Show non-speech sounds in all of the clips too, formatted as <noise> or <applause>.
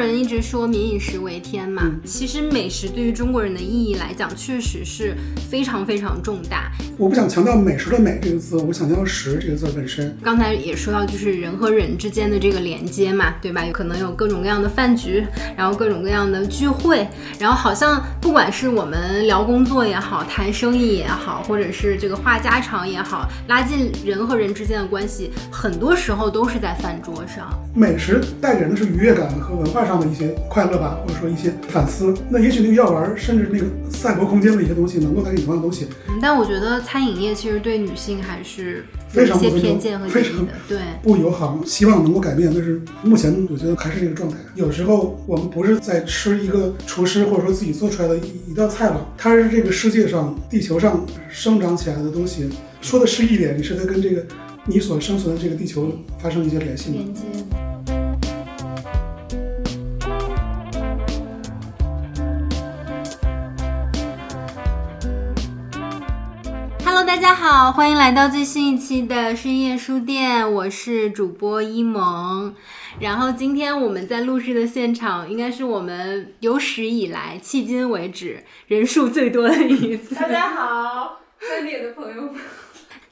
人一直说民以食为天嘛，其实美食对于中国人的意义来讲，确实是非常非常重大。我不想强调美食的美这个字，我想强调食这个字本身。刚才也说到，就是人和人之间的这个连接嘛，对吧？有可能有各种各样的饭局，然后各种各样的聚会，然后好像不管是我们聊工作也好，谈生意也好，或者是这个话家常也好，拉近人和人之间的关系，很多时候都是在饭桌上。美食带给人的是愉悦感和文化上的一些快乐吧，或者说一些反思。那也许那个药丸，甚至那个赛博空间的一些东西，能够带给你同样的东西。但我觉得餐饮业其实对女性还是非常一些偏见和非常的，对不友好。希望能够改变，但是目前我觉得还是这个状态。有时候我们不是在吃一个厨师或者说自己做出来的一一道菜了，它是这个世界上、地球上生长起来的东西。说的诗意一点，你是在跟这个你所生存的这个地球发生一些联系吗？连接。好，欢迎来到最新一期的深夜书店，我是主播一萌。然后今天我们在录制的现场，应该是我们有史以来迄今为止人数最多的一次。大家好，这里的朋友们。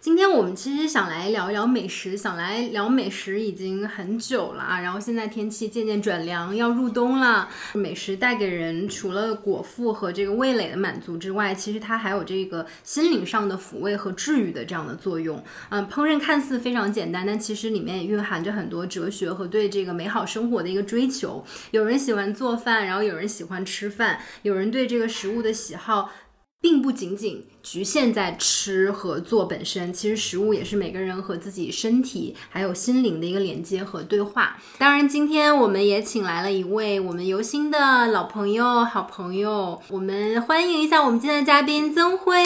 今天我们其实想来聊一聊美食，想来聊美食已经很久了啊。然后现在天气渐渐转凉，要入冬了。美食带给人除了果腹和这个味蕾的满足之外，其实它还有这个心灵上的抚慰和治愈的这样的作用。嗯，烹饪看似非常简单，但其实里面也蕴含着很多哲学和对这个美好生活的一个追求。有人喜欢做饭，然后有人喜欢吃饭，有人对这个食物的喜好。并不仅仅局限在吃和做本身，其实食物也是每个人和自己身体还有心灵的一个连接和对话。当然，今天我们也请来了一位我们游心的老朋友、好朋友，我们欢迎一下我们今天的嘉宾曾辉。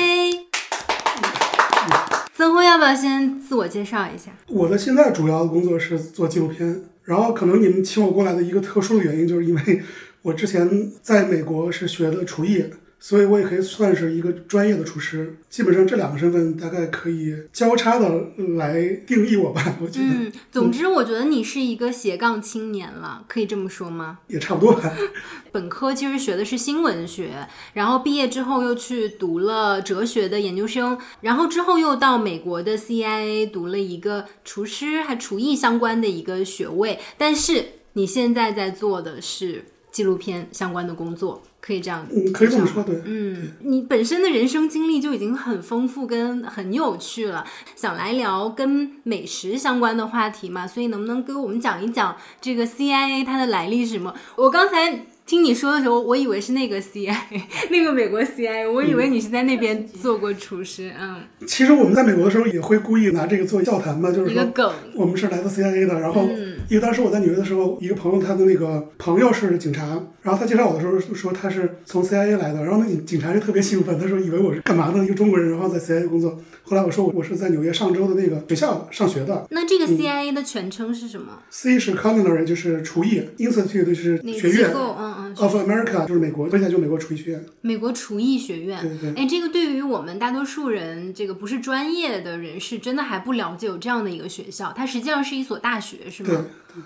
曾辉，要不要先自我介绍一下？我的现在主要的工作是做纪录片，然后可能你们请我过来的一个特殊的原因，就是因为我之前在美国是学的厨艺。所以我也可以算是一个专业的厨师，基本上这两个身份大概可以交叉的来定义我吧。<laughs> 我觉得，嗯，总之我觉得你是一个斜杠青年了，可以这么说吗？也差不多吧。<laughs> 本科其实学的是新闻学，然后毕业之后又去读了哲学的研究生，然后之后又到美国的 CIA 读了一个厨师还厨艺相关的一个学位。但是你现在在做的是纪录片相关的工作。可以这样，嗯，可以这么说，对，嗯，你本身的人生经历就已经很丰富跟很有趣了，想来聊跟美食相关的话题嘛，所以能不能给我们讲一讲这个 CIA 它的来历是什么？我刚才听你说的时候，我以为是那个 CIA，<laughs> 那个美国 CIA，我以为你是在那边做过厨师，嗯。其实我们在美国的时候也会故意拿这个做笑谈嘛，就是一个梗我们是来自 CIA 的，然后因为当时我在纽约的时候，一个朋友他的那个朋友是警察，然后他介绍我的时候说他是从 CIA 来的，然后那警察就特别兴奋，他说以为我是干嘛的一个中国人，然后在 CIA 工作。后来我说我我是在纽约上周的那个学校上学的。那这个 CIA 的全称是什么？C 是 Culinary，就是厨艺；Institute 就是学院。嗯嗯。Of America 就是美国，接下来就美国厨艺学院。美国厨艺学院。对对。哎，这个对于我们大多数人，这个不是专业的人士，真的还不了解有这样的一个学校。它实际上是一所大学，是吗？对。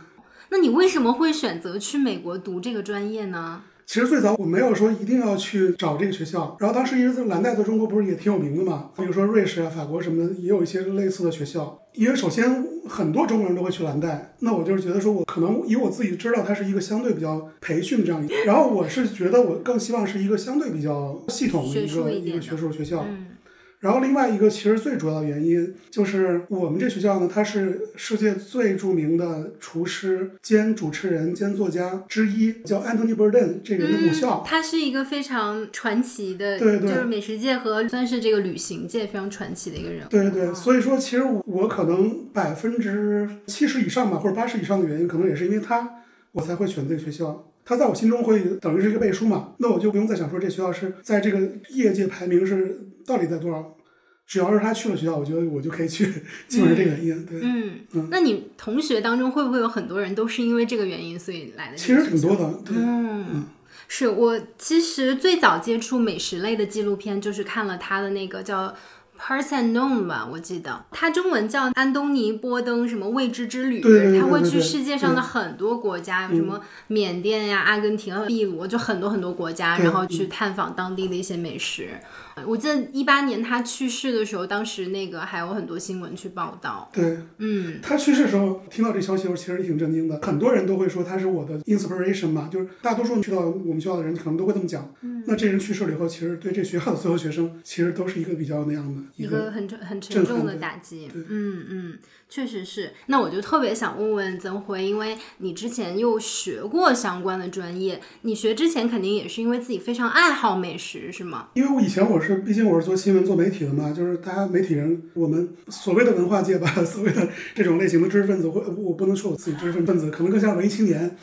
那你为什么会选择去美国读这个专业呢？其实最早我没有说一定要去找这个学校，然后当时因为蓝带在中国不是也挺有名的嘛，比如说瑞士啊、法国什么的也有一些类似的学校。因为首先很多中国人都会去蓝带，那我就是觉得说我可能以我自己知道它是一个相对比较培训这样一个，然后我是觉得我更希望是一个相对比较系统的一个一个学术学校。然后另外一个其实最主要的原因就是我们这学校呢，它是世界最著名的厨师兼主持人兼作家之一，叫 Anthony Bourdain 这个人的母校。他是一个非常传奇的，对对，就是美食界和算是这个旅行界非常传奇的一个人。对对对，所以说其实我可能百分之七十以上吧，或者八十以上的原因，可能也是因为他，我才会选这个学校。他在我心中会等于是一个背书嘛，那我就不用再想说这学校是在这个业界排名是到底在多少。只要是他去了学校，我觉得我就可以去，基本是这个原因。对，嗯，那你同学当中会不会有很多人都是因为这个原因所以来的？其实挺多的，对。嗯，是我其实最早接触美食类的纪录片，就是看了他的那个叫。Parts Unknown 吧，我记得他中文叫安东尼波登什么未知之旅，他会去世界上的很多国家，什么缅甸呀、阿根廷、秘鲁，就很多很多国家，然后去探访当地的一些美食。我记得一八年他去世的时候，当时那个还有很多新闻去报道。对，嗯，他去世的时候，听到这消息的时候，其实挺震惊的。很多人都会说他是我的 inspiration 嘛，就是大多数去到我们学校的人可能都会这么讲。嗯，那这人去世了以后，其实对这学校的所有学生，其实都是一个比较那样的一个很沉很沉重的打击。嗯嗯，确实是。那我就特别想问问曾辉，因为你之前又学过相关的专业，你学之前肯定也是因为自己非常爱好美食，是吗？因为我以前我是。是，毕竟我是做新闻、做媒体的嘛，就是大家媒体人，我们所谓的文化界吧，<laughs> 所谓的这种类型的知识分子，或我不能说我自己知识分子，可能更像文艺青年，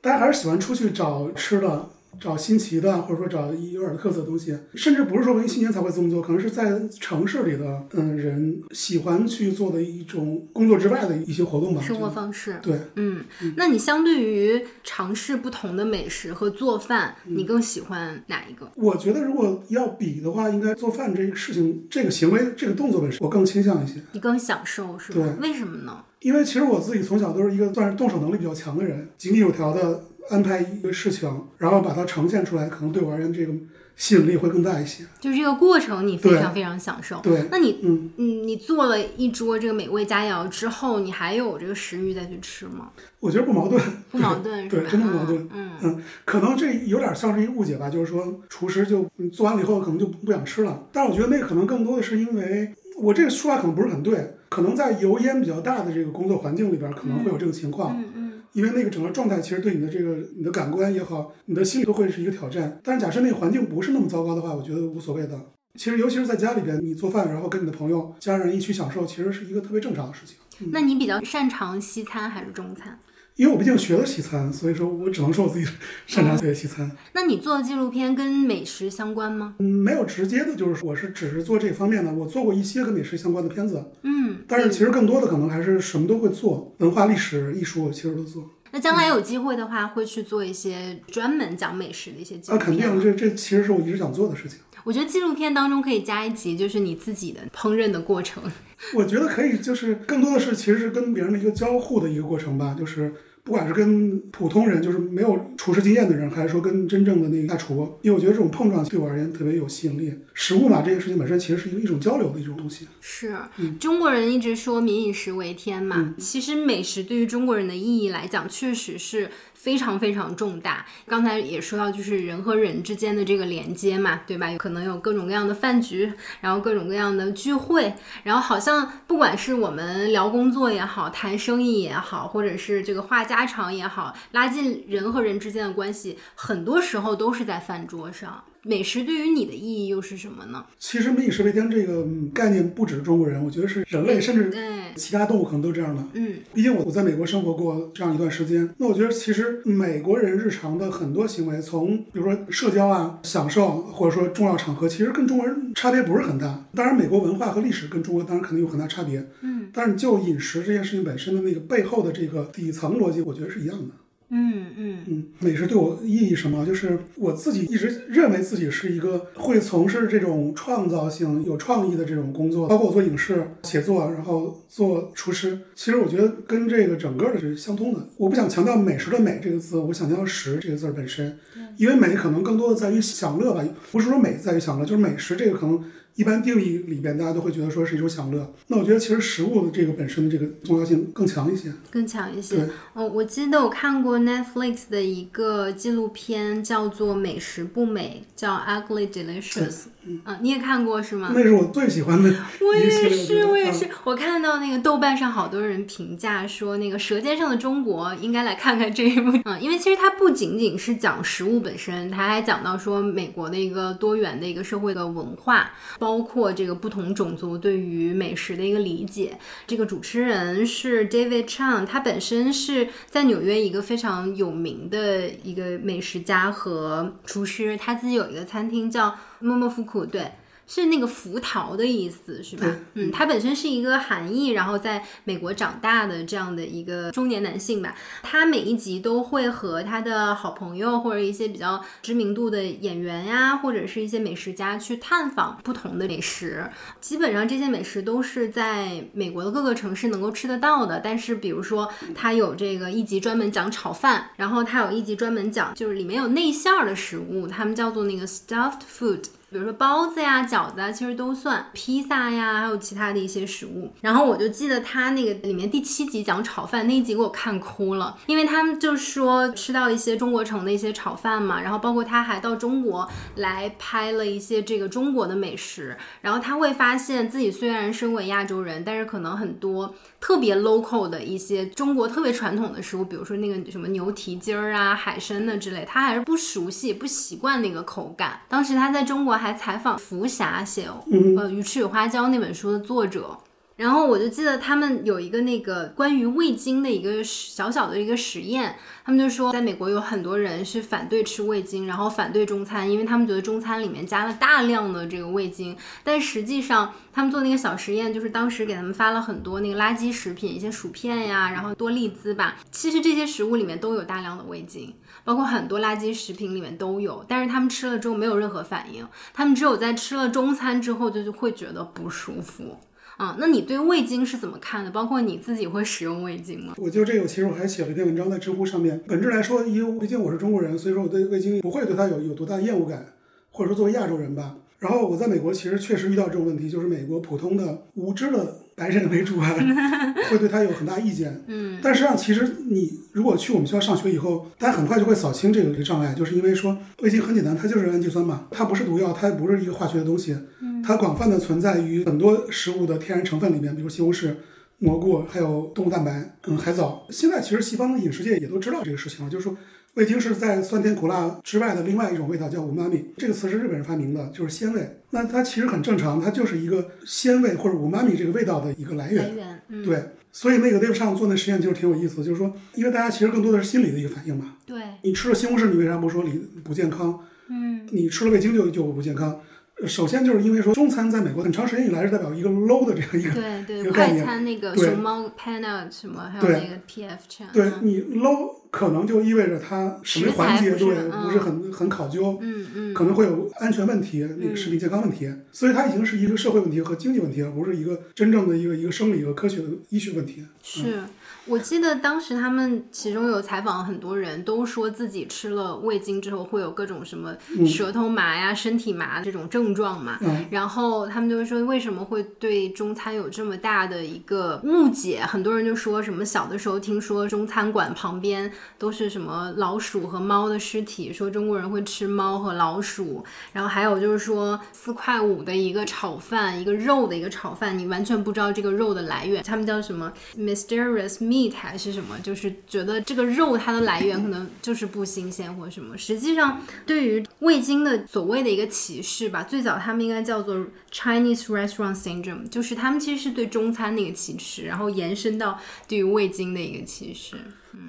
大家还是喜欢出去找吃的。找新奇的，或者说找有点特色的东西，甚至不是说文艺青年才会这么做，可能是在城市里的嗯人喜欢去做的一种工作之外的一些活动吧，生活方式。对，嗯，那你相对于尝试不同的美食和做饭，你更喜欢哪一个？我觉得如果要比的话，应该做饭这个事情、这个行为、这个动作本身，我更倾向一些。你更享受是吧？为什么呢？因为其实我自己从小都是一个算是动手能力比较强的人，井井有条的。安排一个事情，然后把它呈现出来，可能对我而言这个吸引力会更大一些。就是这个过程，你非常非常享受。对，那你嗯嗯，你做了一桌这个美味佳肴之后，你还有这个食欲再去吃吗？我觉得不矛盾，<laughs> 不矛盾，对，真的不矛盾。嗯嗯，可能这有点像是一个误解吧，就是说厨师就做完了以后可能就不想吃了。但是我觉得那可能更多的是因为我这个说法可能不是很对，可能在油烟比较大的这个工作环境里边可能会有这个情况。嗯嗯。因为那个整个状态其实对你的这个你的感官也好，你的心理都会是一个挑战。但是假设那个环境不是那么糟糕的话，我觉得无所谓的。其实尤其是在家里边，你做饭，然后跟你的朋友、家人一起享受，其实是一个特别正常的事情。那你比较擅长西餐还是中餐？因为我毕竟学了西餐，所以说我只能说我自己擅长学西餐。那你做的纪录片跟美食相关吗？嗯，没有直接的，就是我是只是做这方面的。我做过一些跟美食相关的片子，嗯，但是其实更多的可能还是什么都会做，文化、历史、艺术其实都做。那将来有机会的话，会去做一些专门讲美食的一些纪录片。啊，肯定，这这其实是我一直想做的事情。我觉得纪录片当中可以加一集，就是你自己的烹饪的过程。<laughs> 我觉得可以，就是更多的是其实是跟别人的一个交互的一个过程吧，就是。不管是跟普通人，就是没有厨师经验的人，还是说跟真正的那个大厨，因为我觉得这种碰撞对我而言特别有吸引力。食物嘛，这件事情本身其实是一个一种交流的一种东西。是，中国人一直说民以食为天嘛，其实美食对于中国人的意义来讲，确实是。非常非常重大。刚才也说到，就是人和人之间的这个连接嘛，对吧？可能有各种各样的饭局，然后各种各样的聚会，然后好像不管是我们聊工作也好，谈生意也好，或者是这个话家常也好，拉近人和人之间的关系，很多时候都是在饭桌上。美食对于你的意义又是什么呢？其实“民以食为天”这个概念不止中国人，我觉得是人类，甚至其他动物可能都这样的。嗯，毕竟我我在美国生活过这样一段时间，那我觉得其实美国人日常的很多行为，从比如说社交啊、享受，或者说重要场合，其实跟中国人差别不是很大。当然，美国文化和历史跟中国当然肯定有很大差别。嗯，但是就饮食这件事情本身的那个背后的这个底层逻辑，我觉得是一样的。嗯嗯嗯，美食对我意义什么？就是我自己一直认为自己是一个会从事这种创造性、有创意的这种工作，包括我做影视、写作，然后做厨师。其实我觉得跟这个整个的是相通的。我不想强调美食的美这个字，我想强调食这个字本身，因为美可能更多的在于享乐吧，不是说美在于享乐，就是美食这个可能。一般定义里边，大家都会觉得说是一种享乐。那我觉得其实食物的这个本身的这个重要性更强一些，更强一些。哦，我记得我看过 Netflix 的一个纪录片，叫做《美食不美》，叫 Ugly Delicious。嗯，你也看过是吗？那是我最喜欢的。<laughs> 我也是，我也是。我看到那个豆瓣上好多人评价说，那个《舌尖上的中国》应该来看看这一部。嗯，因为其实它不仅仅是讲食物本身，它还讲到说美国的一个多元的一个社会的文化。包括这个不同种族对于美食的一个理解。这个主持人是 David Chang，他本身是在纽约一个非常有名的一个美食家和厨师，他自己有一个餐厅叫默默福库，对。是那个福桃的意思，是吧？嗯，他本身是一个韩裔，然后在美国长大的这样的一个中年男性吧。他每一集都会和他的好朋友或者一些比较知名度的演员呀，或者是一些美食家去探访不同的美食。基本上这些美食都是在美国的各个城市能够吃得到的。但是比如说，他有这个一集专门讲炒饭，然后他有一集专门讲就是里面有内馅儿的食物，他们叫做那个 stuffed food。比如说包子呀、饺子啊，其实都算披萨呀，还有其他的一些食物。然后我就记得他那个里面第七集讲炒饭那一集，给我看哭了，因为他们就说吃到一些中国城的一些炒饭嘛，然后包括他还到中国来拍了一些这个中国的美食，然后他会发现自己虽然身为亚洲人，但是可能很多特别 local 的一些中国特别传统的食物，比如说那个什么牛蹄筋儿啊、海参的之类，他还是不熟悉、不习惯那个口感。当时他在中国。还采访福霞写呃《鱼翅与花椒》那本书的作者，然后我就记得他们有一个那个关于味精的一个小小的一个实验，他们就说在美国有很多人是反对吃味精，然后反对中餐，因为他们觉得中餐里面加了大量的这个味精。但实际上他们做那个小实验，就是当时给他们发了很多那个垃圾食品，一些薯片呀，然后多利滋吧，其实这些食物里面都有大量的味精。包括很多垃圾食品里面都有，但是他们吃了之后没有任何反应，他们只有在吃了中餐之后就就会觉得不舒服啊。那你对味精是怎么看的？包括你自己会使用味精吗？我就这个，其实我还写了一篇文章在知乎上面。本质来说，因为毕竟我是中国人，所以说我对味精不会对它有有多大厌恶感，或者说作为亚洲人吧。然后我在美国其实确实遇到这种问题，就是美国普通的无知的白人为主啊，<laughs> 会对他有很大意见。嗯，但实际上其实你如果去我们学校上学以后，大家很快就会扫清这个这个障碍，就是因为说味精很简单，它就是氨基酸嘛，它不是毒药，它不是一个化学的东西，它广泛的存在于很多食物的天然成分里面，比如西红柿、蘑菇，还有动物蛋白，嗯，海藻。现在其实西方的饮食界也都知道这个事情了，就是说。味精是在酸甜苦辣之外的另外一种味道，叫五妈咪。这个词是日本人发明的，就是鲜味。那它其实很正常，它就是一个鲜味或者五妈咪这个味道的一个来源。来源，嗯，对。所以那个 Dave 上做那实验就是挺有意思的，就是说，因为大家其实更多的是心理的一个反应嘛。对。你吃了西红柿，你为啥不说你不健康？嗯。你吃了味精就就不健康。首先就是因为说中餐在美国很长时间以来是代表一个 low 的这样一个对 <laughs> 对快餐那个熊猫 Panna 什么还有那个 PF 餐，对你 low 可能就意味着它什么环节对不是很很考究，嗯嗯，可能会有安全问题，那个食品健康问题，所以它已经是一个社会问题和经济问题，了不是一个真正的一个一个生理和科学的医学问题。是。我记得当时他们其中有采访很多人都说自己吃了味精之后会有各种什么舌头麻呀、身体麻这种症状嘛。然后他们就会说为什么会对中餐有这么大的一个误解？很多人就说什么小的时候听说中餐馆旁边都是什么老鼠和猫的尸体，说中国人会吃猫和老鼠。然后还有就是说四块五的一个炒饭，一个肉的一个炒饭，你完全不知道这个肉的来源。他们叫什么 mysterious meat。Meat 还是什么，就是觉得这个肉它的来源可能就是不新鲜或什么。实际上，对于味精的所谓的一个歧视吧，最早他们应该叫做 Chinese restaurant syndrome，就是他们其实是对中餐的一个歧视，然后延伸到对于味精的一个歧视。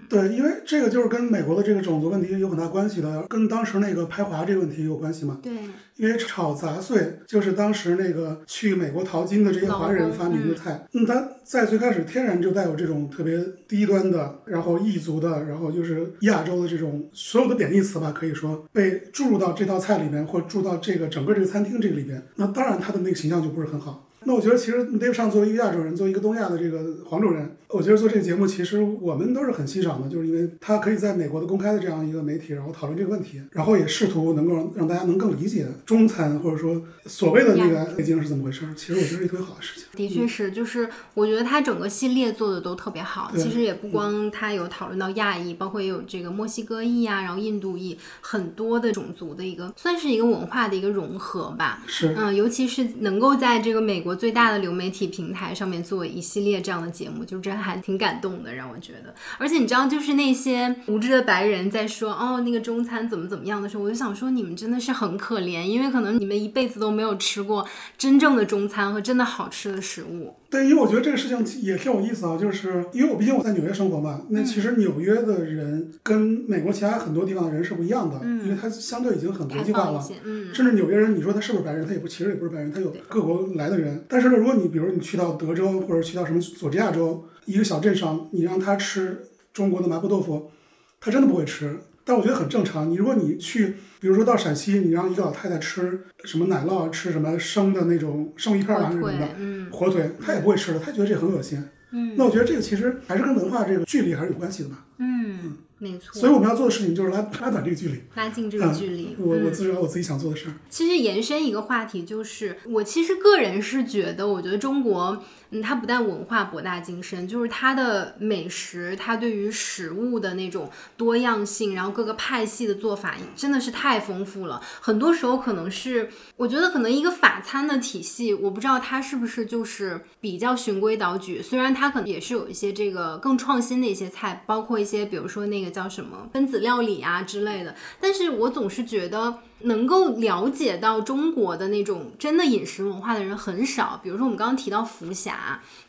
对，因为这个就是跟美国的这个种族问题有很大关系的，跟当时那个排华这个问题有关系嘛。对，因为炒杂碎就是当时那个去美国淘金的这些华人发明的菜。嗯，它在最开始天然就带有这种特别低端的，然后异族的，然后就是亚洲的这种所有的贬义词吧，可以说被注入到这道菜里面，或注到这个整个这个餐厅这个里边。那当然，它的那个形象就不是很好。那我觉得，其实 Dave 上作为一个亚洲人，作为一个东亚的这个黄种人，我觉得做这个节目，其实我们都是很欣赏的，就是因为他可以在美国的公开的这样一个媒体，然后讨论这个问题，然后也试图能够让让大家能更理解中餐或者说所谓的那个北京是怎么回事。其实我觉得是一特别好的事情。的确是，就是我觉得他整个系列做的都特别好。其实也不光他有讨论到亚裔，包括也有这个墨西哥裔啊，然后印度裔，很多的种族的一个，算是一个文化的一个融合吧。是，嗯，尤其是能够在这个美国。最大的流媒体平台上面做一系列这样的节目，就这还还挺感动的，让我觉得。而且你知道，就是那些无知的白人在说哦那个中餐怎么怎么样的时候，我就想说你们真的是很可怜，因为可能你们一辈子都没有吃过真正的中餐和真的好吃的食物。对，因为我觉得这个事情也挺有意思啊，就是因为我毕竟我在纽约生活嘛，那其实纽约的人跟美国其他很多地方的人是不一样的，因为它相对已经很国际化了。嗯，甚至纽约人，你说他是不是白人，他也不，其实也不是白人，他有各国来的人。但是呢，如果你比如你去到德州或者去到什么佐治亚州一个小镇上，你让他吃中国的麻婆豆腐，他真的不会吃。但我觉得很正常。你如果你去，比如说到陕西，你让一个老太太吃什么奶酪，吃什么生的那种生鱼片啊什么的，火腿，她也不会吃的，她觉得这很恶心。嗯，那我觉得这个其实还是跟文化这个距离还是有关系的吧。嗯，没错。所以我们要做的事情就是拉拉短这个距离，拉近这个距离。我我自己我自己想做的事儿。其实延伸一个话题，就是我其实个人是觉得，我觉得中国。它不但文化博大精深，就是它的美食，它对于食物的那种多样性，然后各个派系的做法真的是太丰富了。很多时候可能是，我觉得可能一个法餐的体系，我不知道它是不是就是比较循规蹈矩。虽然它可能也是有一些这个更创新的一些菜，包括一些比如说那个叫什么分子料理啊之类的，但是我总是觉得。能够了解到中国的那种真的饮食文化的人很少。比如说，我们刚刚提到福霞，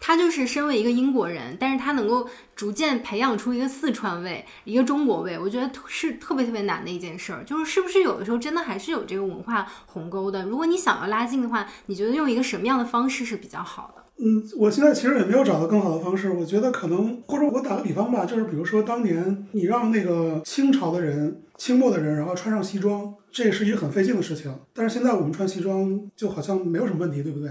他就是身为一个英国人，但是他能够逐渐培养出一个四川味，一个中国味，我觉得是特别特别难的一件事儿。就是是不是有的时候真的还是有这个文化鸿沟的？如果你想要拉近的话，你觉得用一个什么样的方式是比较好的？嗯，我现在其实也没有找到更好的方式。我觉得可能，或者我打个比方吧，就是比如说当年你让那个清朝的人、清末的人，然后穿上西装，这也是一个很费劲的事情。但是现在我们穿西装就好像没有什么问题，对不对？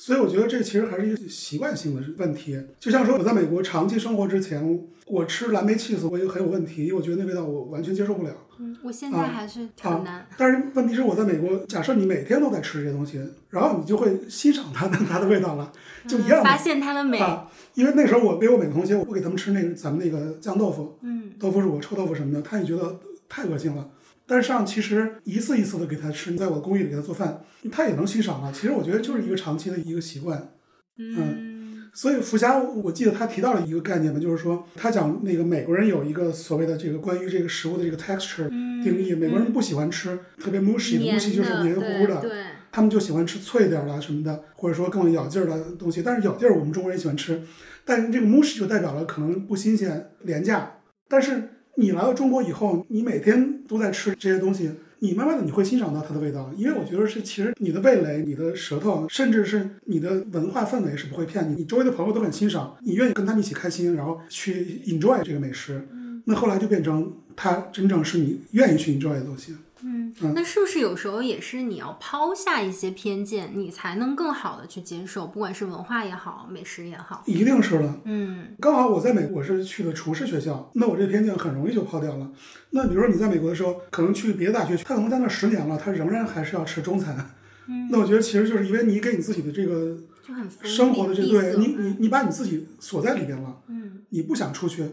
所以我觉得这其实还是一个习惯性的问题。就像说我在美国长期生活之前，我吃蓝莓 cheese 我也很有问题，因为我觉得那味道我完全接受不了。嗯，我现在还是挺难。但是问题是我在美国，假设你每天都在吃这些东西，然后你就会欣赏它的 <laughs> 它的味道了，就一样发现它的美啊。因为那时候我给我美国同学，我不给他们吃那个咱们那个酱豆腐，嗯，豆腐乳、臭豆腐什么的，他也觉得太恶心了。但是上其实一次一次的给他吃，在我的公寓里给他做饭，他也能欣赏了。其实我觉得就是一个长期的一个习惯，嗯。所以福霞，我记得他提到了一个概念嘛，就是说他讲那个美国人有一个所谓的这个关于这个食物的这个 texture 定义，美国人不喜欢吃特别 mushy，mushy 就是黏糊糊的，他们就喜欢吃脆点儿啦什么的，或者说更咬劲儿的东西。但是咬劲儿我们中国人喜欢吃，但是这个 mushy 就代表了可能不新鲜、廉价，但是。你来到中国以后，你每天都在吃这些东西，你慢慢的你会欣赏到它的味道，因为我觉得是其实你的味蕾、你的舌头，甚至是你的文化氛围是不会骗你，你周围的朋友都很欣赏，你愿意跟他们一起开心，然后去 enjoy 这个美食，那后来就变成它真正是你愿意去 enjoy 的东西。嗯，那是不是有时候也是你要抛下一些偏见，你才能更好的去接受，不管是文化也好，美食也好，一定是的。嗯，刚好我在美国我是去的厨师学校，那我这偏见很容易就抛掉了。那比如说你在美国的时候，可能去别的大学，他可能在那十年了，他仍然还是要吃中餐。嗯，那我觉得其实就是因为你给你自己的这个生活的这个对你你你把你自己锁在里边了，嗯，你不想出去，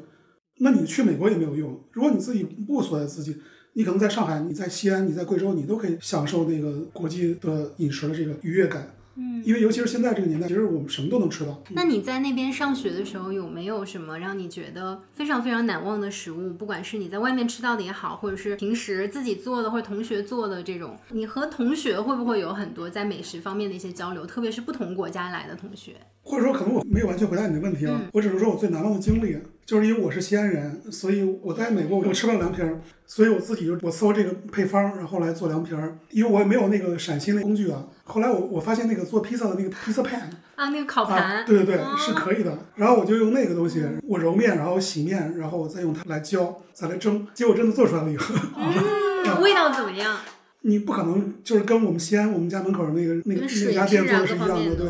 那你去美国也没有用。如果你自己不锁在自己。你可能在上海，你在西安，你在贵州，你都可以享受那个国际的饮食的这个愉悦感。嗯，因为尤其是现在这个年代，其实我们什么都能吃到。那你在那边上学的时候，有没有什么让你觉得非常非常难忘的食物？不管是你在外面吃到的也好，或者是平时自己做的或者同学做的这种，你和同学会不会有很多在美食方面的一些交流？特别是不同国家来的同学。或者说，可能我没有完全回答你的问题啊，我只是说我最难忘的经历，就是因为我是西安人，所以我在美国我吃不了凉皮儿，所以我自己就我搜这个配方，然后来做凉皮儿，因为我也没有那个陕西那工具啊。后来我我发现那个做披萨的那个披萨 pan 啊，那个烤盘，对对对，是可以的。然后我就用那个东西，我揉面，然后洗面，然后我再用它来浇，再来蒸，结果真的做出来了以后，味道怎么样？<laughs> 你不可能就是跟我们西安我们家门口那个那个那家店做的是一样的，对。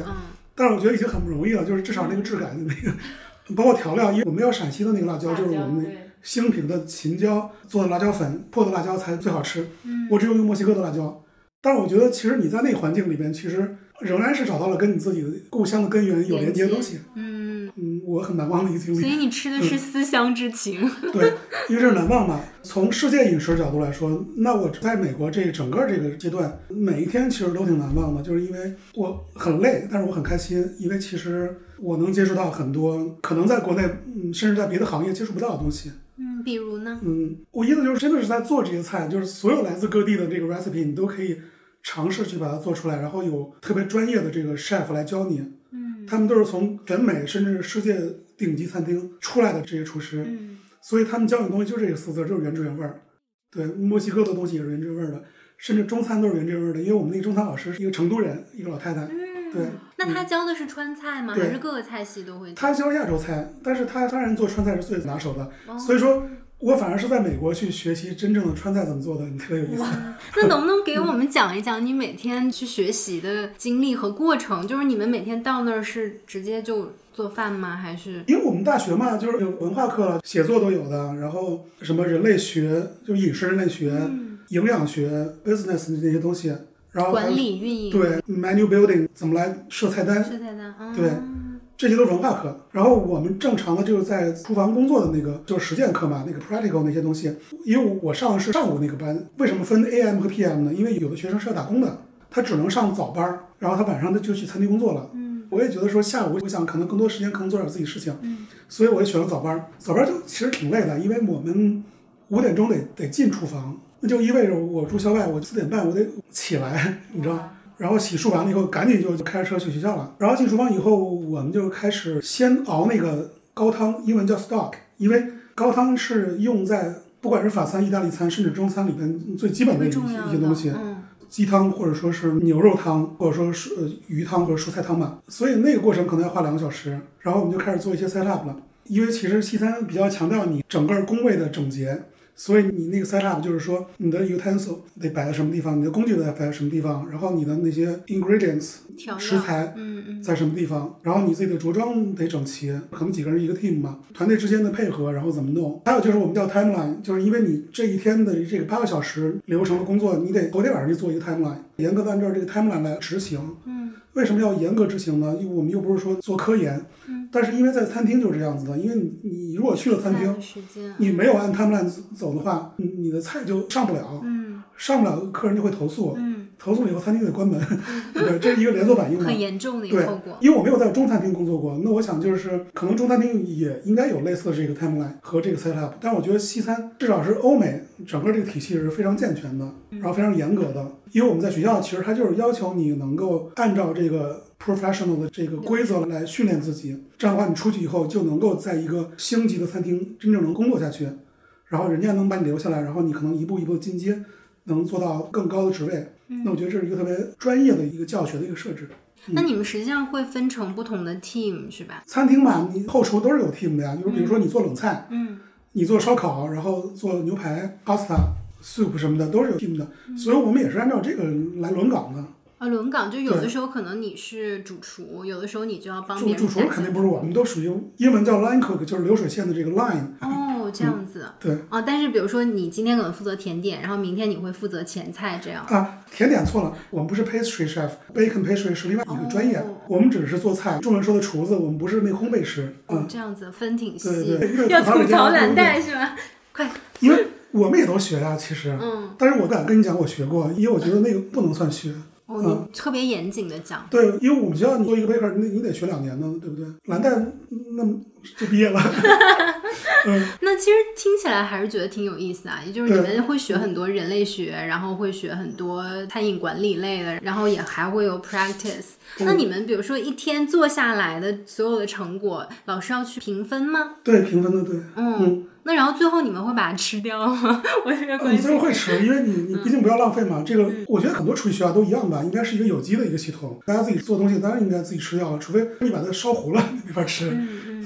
但是我觉得已经很不容易了，就是至少那个质感，那个 <laughs> 包括调料，因为我们要陕西的那个辣椒，就是我们那兴平的秦椒做的辣椒粉，破的辣椒才最好吃。嗯，我只有用墨西哥的辣椒。但是我觉得，其实你在那个环境里边，其实仍然是找到了跟你自己的故乡的根源有连接的东西。嗯嗯，我很难忘的一个经历。所以你吃的是思乡之情。对，因为这是难忘嘛。从世界饮食角度来说，那我在美国这整个这个阶段，每一天其实都挺难忘的，就是因为我很累，但是我很开心，因为其实我能接触到很多可能在国内，嗯，甚至在别的行业接触不到的东西。嗯，比如呢？嗯，我意思就是真的是在做这些菜，就是所有来自各地的这个 recipe，你都可以尝试去把它做出来，然后有特别专业的这个 chef 来教你。嗯他们都是从全美甚至世界顶级餐厅出来的这些厨师，嗯所以他们教你的东西就这个四字，就是原汁原味儿。对，墨西哥的东西也是原汁原味儿的，甚至中餐都是原汁原味儿的。因为我们那个中餐老师是一个成都人，一个老太太，嗯，对。那他教的是川菜吗？对还是各个菜系都会？他教亚洲菜，但是他当然做川菜是最拿手的，哦所以说我反而是在美国去学习真正的川菜怎么做的，你特别有意思。<laughs> 那能不能给我们讲一讲你每天去学习的经历和过程？就是你们每天到那儿是直接就做饭吗？还是因为我们大学嘛，就是有文化课了，写作都有的，然后什么人类学，就饮食人类学、营养学、business 那些东西，然后管理运营？对 menu building 怎么来设菜单，设菜单。嗯、对这些都是文化课。然后我们正常的就是在厨房工作的那个就是实践课嘛，那个 practical 那些东西。因为我我上的是上午那个班，为什么分 AM 和 PM 呢？因为有的学生是要打工的，他只能上早班儿，然后他晚上他就去餐厅工作了。嗯我也觉得说下午，我想可能更多时间可能做点自己事情，嗯所以我也选了早班儿。早班儿就其实挺累的，因为我们五点钟得得进厨房，那就意味着我住校外，我四点半我得起来，你知道。然后洗漱完了以后，赶紧就就开着车去学校了。然后进厨房以后，我们就开始先熬那个高汤，英文叫 stock，因为高汤是用在不管是法餐、意大利餐，甚至中餐里边最基本的一最重要的一些东西。嗯鸡汤或者说是牛肉汤，或者说是呃鱼汤或者蔬菜汤吧，所以那个过程可能要花两个小时。然后我们就开始做一些 set up 了，因为其实西餐比较强调你整个工位的整洁，所以你那个 set up 就是说你的 utensil 得摆在什么地方，你的工具得摆在什么地方，然后你的那些 ingredients 食材嗯嗯在什么地方，然后你自己的着装得整齐，可能几个人一个 team 嘛，团队之间的配合，然后怎么弄。还有就是我们叫 timeline，就是因为你这一天的这个八个小时流程的工作，你得头天晚上去做一个 timeline，严格的按照这个 timeline 来执行。嗯为什么要严格执行呢？因为我们又不是说做科研，嗯。但是因为在餐厅就是这样子的，因为你你如果去了餐厅，你没有按 timeline 走的话，你你的菜就上不了，嗯。上不了客人就会投诉，嗯投诉了以后餐厅就得关门，<laughs> 对，这是一个连锁反应嘛。很严重的一个后果，因为我没有在中餐厅工作过，那我想就是可能中餐厅也应该有类似的这个 timeline 和这个 set up，但我觉得西餐至少是欧美整个这个体系是非常健全的，然后非常严格的。因为我们在学校其实它就是要求你能够按照这个 professional 的这个规则来训练自己，这样的话你出去以后就能够在一个星级的餐厅真正能工作下去，然后人家能把你留下来，然后你可能一步一步进阶，能做到更高的职位。那我觉得这是一个特别专业的一个教学的一个设置。那你们实际上会分成不同的 team 是吧？餐厅嘛，你后厨都是有 team 的呀，就是比如说你做冷菜，嗯你做烧烤，然后做牛排、pasta、soup 什么的都是有 team 的，所以我们也是按照这个来轮岗的。啊，轮岗就有的时候可能你是主厨，有的时候你就要帮主别人主厨肯定不是我们，都属于英文叫 line cook，就是流水线的这个 line。哦，这样子。对啊，但是比如说你今天可能负责甜点，然后明天你会负责前菜，这样。啊，甜点错了，我们不是 pastry chef，bacon pastry 是另外一个专业，哦我们只是做菜。中文说的厨子，我们不是那烘焙师。哦嗯，，这样子分挺细，对对对，<laughs> 要吐槽蓝对带是吧？快，因为我们也都学呀、其实。嗯，但是我敢跟你讲我学过，因为我觉得那个不能算学。哦，你特别严谨的讲，对，因为我们学校你做一个 baker，那你得学两年呢，对不对？蓝带那么就毕业了。<laughs> 嗯，那其实听起来还是觉得挺有意思啊，也就是你们会学很多人类学，然后会学很多餐饮管理类的，然后也还会有 practice。那你们比如说一天做下来的所有的成果，老师要去评分吗？对，评分的对。嗯，那然后最后你们会把它吃掉吗？<laughs> 我这个呃你最关心。后会吃，因为你 <laughs> 你毕竟不要浪费嘛。这个我觉得很多厨艺学校都一样吧，应该是一个有机的一个系统。大家自己做东西当然应该自己吃掉了，除非你把它烧糊了，没法吃。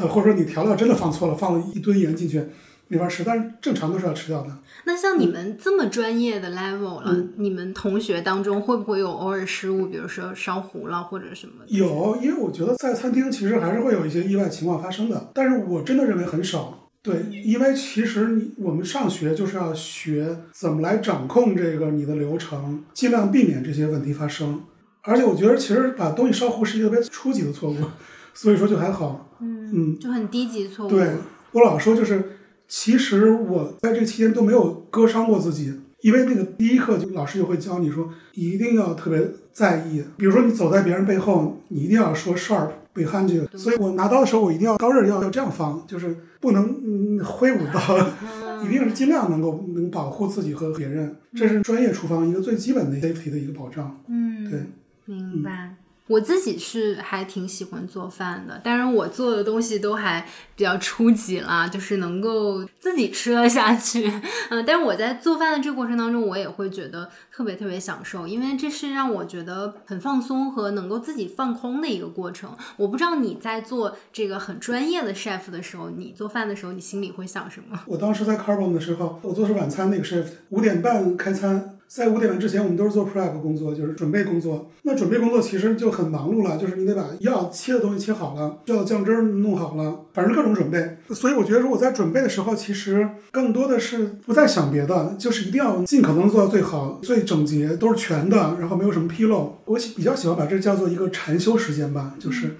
呃，或者说你调料真的放错了，放了一吨盐进去，没法吃。但是正常都是要吃掉的。那像你们这么专业的 level 了，嗯你们同学当中会不会有偶尔失误，比如说烧糊了或者什么？有，因为我觉得在餐厅其实还是会有一些意外情况发生的，但是我真的认为很少。对，因为其实你我们上学就是要学怎么来掌控这个你的流程，尽量避免这些问题发生。而且我觉得其实把东西烧糊是一个特别初级的错误，所以说就还好。嗯，就很低级错误。对我老说就是，其实我在这期间都没有割伤过自己，因为那个第一课就老师就会教你说，一定要特别在意，比如说你走在别人背后，你一定要说 sharp，被焊进去，所以我拿刀的时候，我一定要刀刃要要这样放，就是不能嗯挥舞刀，一定是尽量能够能保护自己和别人，这是专业厨房一个最基本的 safety 的一个保障。嗯，对，明白。我自己是还挺喜欢做饭的，当然我做的东西都还比较初级啦，就是能够自己吃得下去。嗯，但是我在做饭的这个过程当中，我也会觉得特别特别享受，因为这是让我觉得很放松和能够自己放空的一个过程。我不知道你在做这个很专业的 chef 的时候，你做饭的时候，你心里会想什么？我当时在 Carbon 的时候，我做是晚餐那个 shift，五点半开餐。在五点半之前，我们都是做 prep 工作，就是准备工作。那准备工作其实就很忙碌了，就是你得把要切的东西切好了，要酱汁儿弄好了，反正各种准备。所以我觉得，如果在准备的时候，其实更多的是不再想别的，就是一定要尽可能做到最好、最整洁，都是全的，然后没有什么纰漏。我比较喜欢把这叫做一个禅修时间吧，就是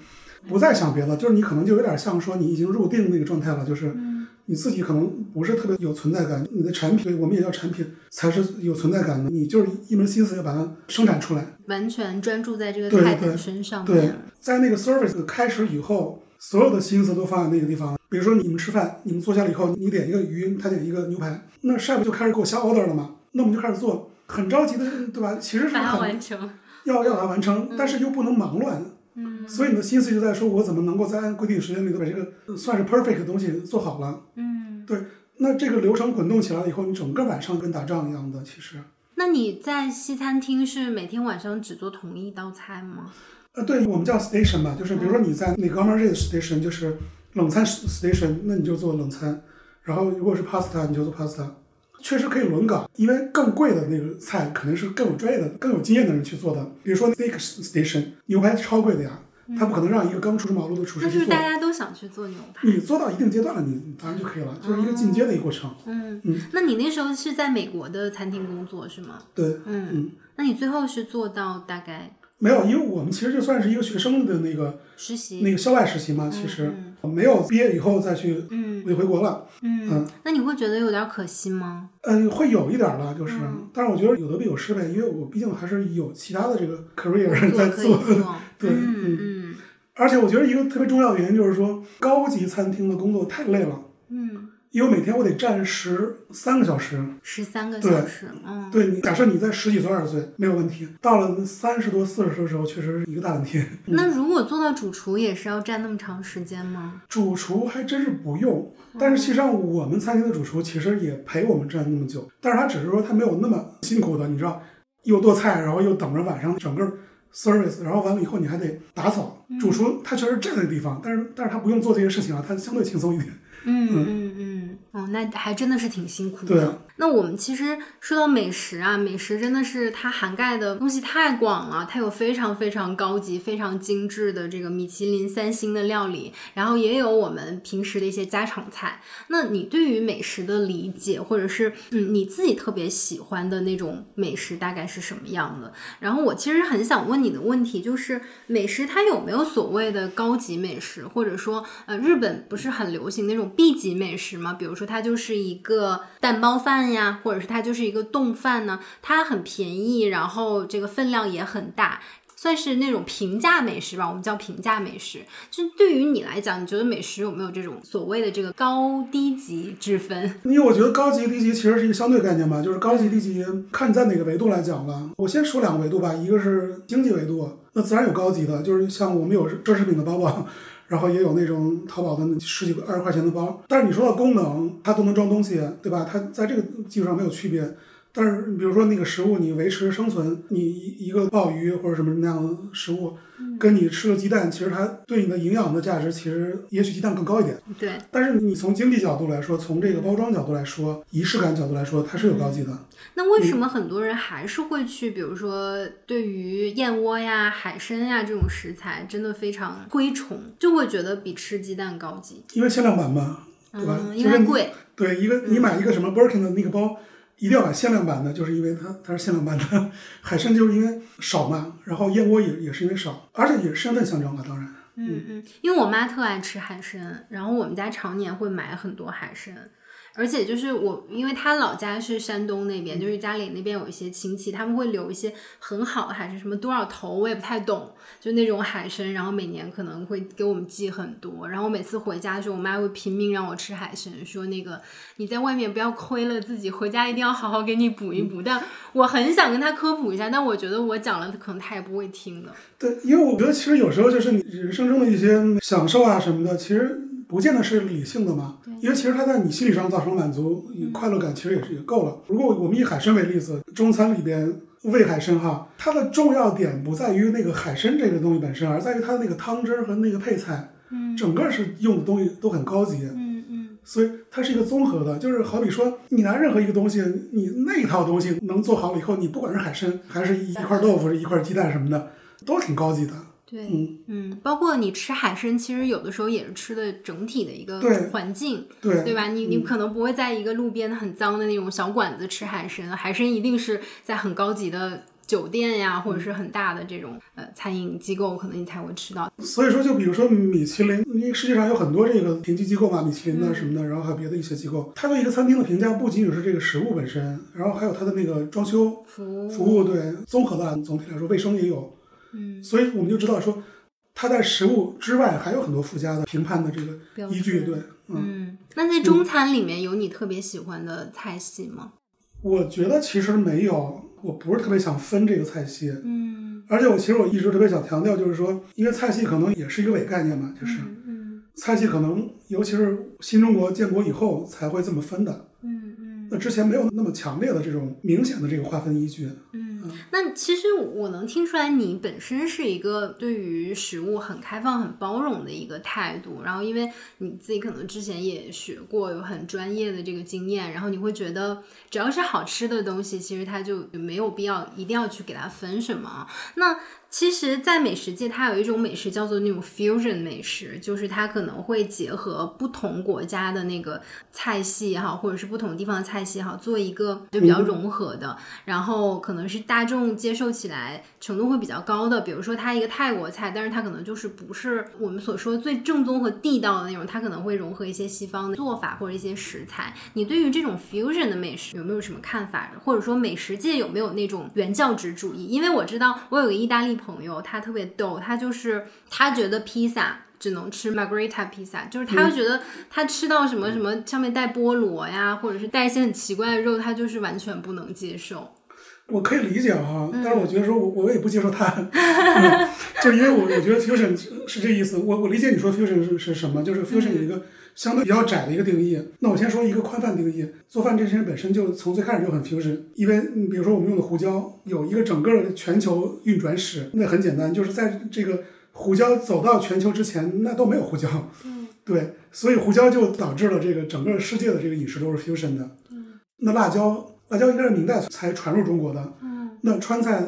不再想别的，就是你可能就有点像说你已经入定那个状态了，就是。你自己可能不是特别有存在感，你的产品，我们也叫产品，才是有存在感的。你就是一门心思要把它生产出来，完全专注在这个菜品身上。对，在那个 service 开始以后，所有的心思都放在那个地方。比如说你们吃饭，你们坐下了以后，你点一个鱼，他点一个牛排，那 chef 就开始给我下 order 了嘛？那我们就开始做，很着急的，对吧？其实是很完成，要要它完成，但是又不能忙乱。嗯，所以你的心思就在说，我怎么能够在按规定时间里头把这个算是 perfect 的东西做好了？嗯，对，那这个流程滚动起来了以后，你整个晚上跟打仗一样的，其实。那你在西餐厅是每天晚上只做同一道菜吗？呃，对我们叫 station 吧，就是比如说你在那个 gourmet station，就是冷餐 station，那你就做冷餐，然后如果是 pasta，你就做 pasta。确实可以轮岗，因为更贵的那个菜肯定是更有专业的、更有经验的人去做的。比如说 steak station，牛排超贵的呀，他不可能让一个刚初出茅庐的厨师去做。那就是大家都想去做牛排。你做到一定阶段了，你当然就可以了，就是一个进阶的一个过程。嗯嗯。那你那时候是在美国的餐厅工作是吗？对。嗯嗯。那你最后是做到大概？没有，因为我们其实就算是一个学生的那个实习，那个校外实习嘛，其实没有毕业以后再去，嗯，回国了，嗯，那你会觉得有点可惜吗？嗯，会有一点了，就是，但是我觉得有得必有失呗，因为我毕竟还是有其他的这个 career 在做，<laughs> 对，嗯嗯，而且我觉得一个特别重要的原因就是说，高级餐厅的工作太累了，嗯。因为每天我得站十三个小时，十三个小时，嗯，对你假设你在十几岁、二十岁没有问题，到了三十多、四十岁的时候，确实是一个大问题。<laughs> 那如果做到主厨，也是要站那么长时间吗？主厨还真是不用，但是其实际上我们餐厅的主厨其实也陪我们站那么久，但是他只是说他没有那么辛苦的，你知道，又剁菜，然后又等着晚上整个 service，然后完了以后你还得打扫。主厨他确实站在地方，但是但是他不用做这些事情啊，他相对轻松一点。嗯嗯嗯，哦，那还真的是挺辛苦的。那我们其实说到美食啊，美食真的是它涵盖的东西太广了，它有非常非常高级、非常精致的这个米其林三星的料理，然后也有我们平时的一些家常菜。那你对于美食的理解，或者是嗯你自己特别喜欢的那种美食，大概是什么样的？然后我其实很想问你的问题就是，美食它有没有所谓的高级美食，或者说呃日本不是很流行那种 B 级美食吗？比如说它就是一个蛋包饭。呀，或者是它就是一个冻饭呢，它很便宜，然后这个分量也很大，算是那种平价美食吧，我们叫平价美食。就对于你来讲，你觉得美食有没有这种所谓的这个高低级之分？<laughs> 因为我觉得高级低级其实是一个相对概念吧，就是高级低级看你在哪个维度来讲了。我先说两个维度吧，一个是经济维度，那自然有高级的，就是像我们有奢侈品的包包。然后也有那种淘宝的十几二十块钱的包，但是你说到功能，它都能装东西，对吧？它在这个基础上没有区别。但是你比如说那个食物，你维持生存，你一一个鲍鱼或者什么什么样的食物，跟你吃了鸡蛋，其实它对你的营养的价值，其实也许鸡蛋更高一点。对。但是你从经济角度来说，从这个包装角度来说，仪式感角度来说，它是有高级的。那为什么很多人还是会去，比如说对于燕窝呀、海参呀这种食材，真的非常推崇，就会觉得比吃鸡蛋高级？因为限量版嘛，对吧？因为贵。对，一个你买一个什么 Birkin 的那个包。一定要买限量版的，就是因为它它是限量版的。海参就是因为少嘛，然后燕窝也也是因为少，而且也是身份象征嘛，当然。嗯嗯，因为我妈特爱吃海参，然后我们家常年会买很多海参。而且就是我，因为他老家是山东那边，就是家里那边有一些亲戚，他们会留一些很好的海参，什么多少头我也不太懂，就那种海参，然后每年可能会给我们寄很多。然后每次回家的时候，我妈会拼命让我吃海参，说那个你在外面不要亏了自己，回家一定要好好给你补一补。但我很想跟他科普一下，但我觉得我讲了，可能他也不会听的。对，因为我觉得其实有时候就是你人生中的一些享受啊什么的，其实。不见得是理性的嘛，因为其实它在你心理上造成满足、快乐感，其实也是也够了。如果我们以海参为例子，中餐里边喂海参哈，它的重要点不在于那个海参这个东西本身，而在于它的那个汤汁和那个配菜，嗯，整个是用的东西都很高级，嗯嗯，所以它是一个综合的，就是好比说你拿任何一个东西，你那套东西能做好了以后，你不管是海参还是一块豆腐、一块鸡蛋什么的，都挺高级的。对，嗯嗯，包括你吃海参，其实有的时候也是吃的整体的一个环境，对对吧？你你嗯可能不会在一个路边很脏的那种小馆子吃海参，海参一定是在很高级的酒店呀，或者是很大的这种呃餐饮机构，可能你才会吃到。所以说，就比如说米其林，因为世界上有很多这个评级机构嘛，米其林的什么的，然后还有别的一些机构，它对一个餐厅的评价不仅仅是这个食物本身，然后还有它的那个装修、服务服务，对，综合的，总体来说卫生也有，嗯，所以我们就知道说，它在食物之外还有很多附加的评判的这个依据，对，嗯，嗯，那在中餐里面有你特别喜欢的菜系吗？我觉得其实没有，我不是特别想分这个菜系，嗯，而且我其实我一直特别想强调，就是说，因为菜系可能也是一个伪概念嘛，就是。嗯菜系可能，尤其是新中国建国以后才会这么分的。嗯嗯那之前没有那么强烈的这种明显的这个划分依据。嗯，那其实我能听出来，你本身是一个对于食物很开放、很包容的一个态度。然后，因为你自己可能之前也学过，有很专业的这个经验，然后你会觉得，只要是好吃的东西，其实它就没有必要一定要去给它分什么。那其实，在美食界，它有一种美食叫做那种 fusion 美食，就是它可能会结合不同国家的那个菜系也好，或者是不同地方的菜系也好，做一个就比较融合的，然后可能是大众接受起来程度会比较高的。比如说，它一个泰国菜，但是它可能就是不是我们所说最正宗和地道的那种，它可能会融合一些西方的做法或者一些食材。你对于这种 fusion 的美食有没有什么看法？或者说美食界有没有那种原教旨主义？因为我知道我有个意大利朋友，他特别逗，他就是他觉得披萨。只能吃 margarita 披萨，就是他会觉得他吃到什么什么上面带菠萝呀，或者是带一些很奇怪的肉，他就是完全不能接受。我可以理解哈，嗯但是我觉得说我我也不接受他，嗯 <laughs> 就是因为我我觉得 fusion 是这意思。我我理解你说 fusion 是是什么，就是 fusion 有一个相对比较窄的一个定义。那我先说一个宽泛定义，做饭这件事情本身就从最开始就很 fusion，因为嗯比如说我们用的胡椒有一个整个的全球运转史，那很简单，就是在这个胡椒走到全球之前，那都没有胡椒。嗯，<laughs> 对，所以胡椒就导致了这个整个世界的这个饮食都是 fusion 的。嗯，那辣椒，辣椒应该是明代才传入中国的。嗯，那川菜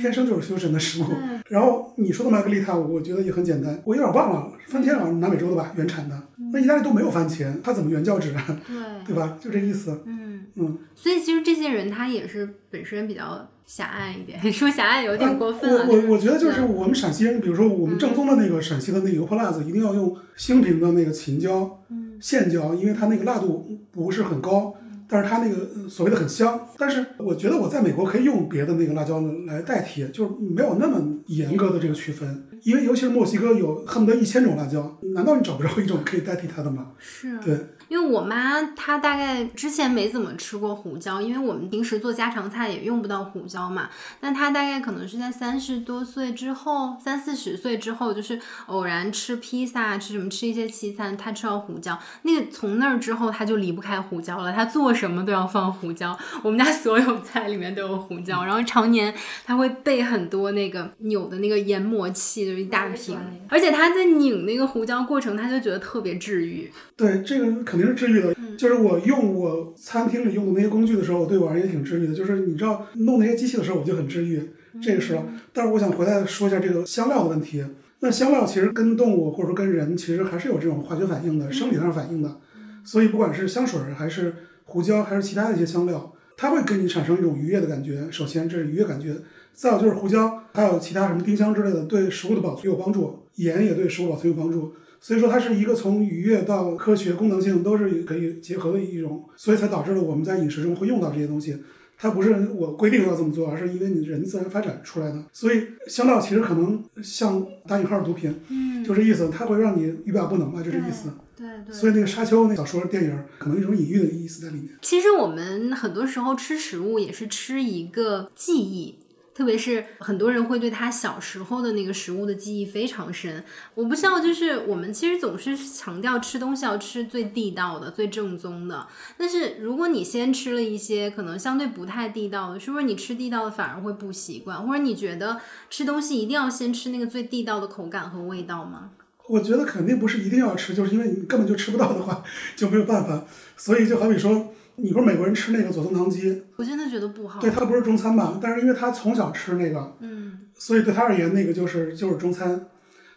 天生就是 fusion 的食物。对然后你说的玛格丽塔，我觉得也很简单，我有点忘了，番茄好像是南美洲的吧，原产的。那意大利都没有番茄，它怎么原教旨啊？<laughs> 对，对吧？就这意思。嗯，嗯，所以其实这些人他也是本身比较狭隘一点，<laughs> 说狭隘有点过分了。啊我我我觉得就是我们陕西人，比如说我们正宗的那个陕西的那个油泼辣子，一定要用兴平的那个秦椒、嗯线椒，因为它那个辣度不是很高，但是它那个呃所谓的很香。但是我觉得我在美国可以用别的那个辣椒来代替，就是没有那么严格的这个区分。因为尤其是墨西哥有恨不得一千种辣椒，难道你找不着一种可以代替它的吗？是对，因为我妈她大概之前没怎么吃过胡椒，因为我们平时做家常菜也用不到胡椒嘛。但她大概可能是在三十多岁之后，三四十岁之后，就是偶然吃披萨，吃什么吃一些西餐，她吃到胡椒。那个从那儿之后，她就离不开胡椒了。她做什么都要放胡椒，我们家所有菜里面都有胡椒。然后常年她会备很多那个扭的那个研磨器，就一大瓶。而且他在拧那个胡椒过程，他就觉得特别治愈。对，这个肯定是治愈的。就是我用我餐厅里用的那些工具的时候，对我而言也挺治愈的。就是你知道弄那些机器的时候，我就很治愈，这个是。但是我想回来说一下这个香料的问题。那香料其实跟动物或者说跟人其实还是有这种化学反应的，生理上反应的。所以不管是香水儿还是胡椒还是其他的一些香料，它会给你产生一种愉悦的感觉。首先这是愉悦感觉，再有就是胡椒，还有其他什么丁香之类的，对食物的保存有帮助，盐也对食物保存有帮助。所以说它是一个从愉悦到科学功能性都是可以结合的一种，所以才导致了我们在饮食中会用到这些东西。它不是我规定要这么做，而是因为你人自然发展出来的。所以香料其实可能像打引号的毒品，嗯，就这意思，它会让你欲罢不能吧，就这意思。对对。所以那个沙丘那小说电影可能一种隐喻的意思在里面。其实我们很多时候吃食物也是吃一个记忆。特别是很多人会对他小时候的那个食物的记忆非常深。我不知道，就是我们其实总是强调吃东西要吃最地道的、最正宗的。但是如果你先吃了一些可能相对不太地道的，是不是你吃地道的反而会不习惯？或者你觉得吃东西一定要先吃那个最地道的口感和味道吗？我觉得肯定不是一定要吃，就是因为你根本就吃不到的话就没有办法。所以就好比说。你说美国人吃那个左宗棠鸡？我真的觉得不好。对他不是中餐吧？但是因为他从小吃那个，嗯，所以对他而言那个就是就是中餐。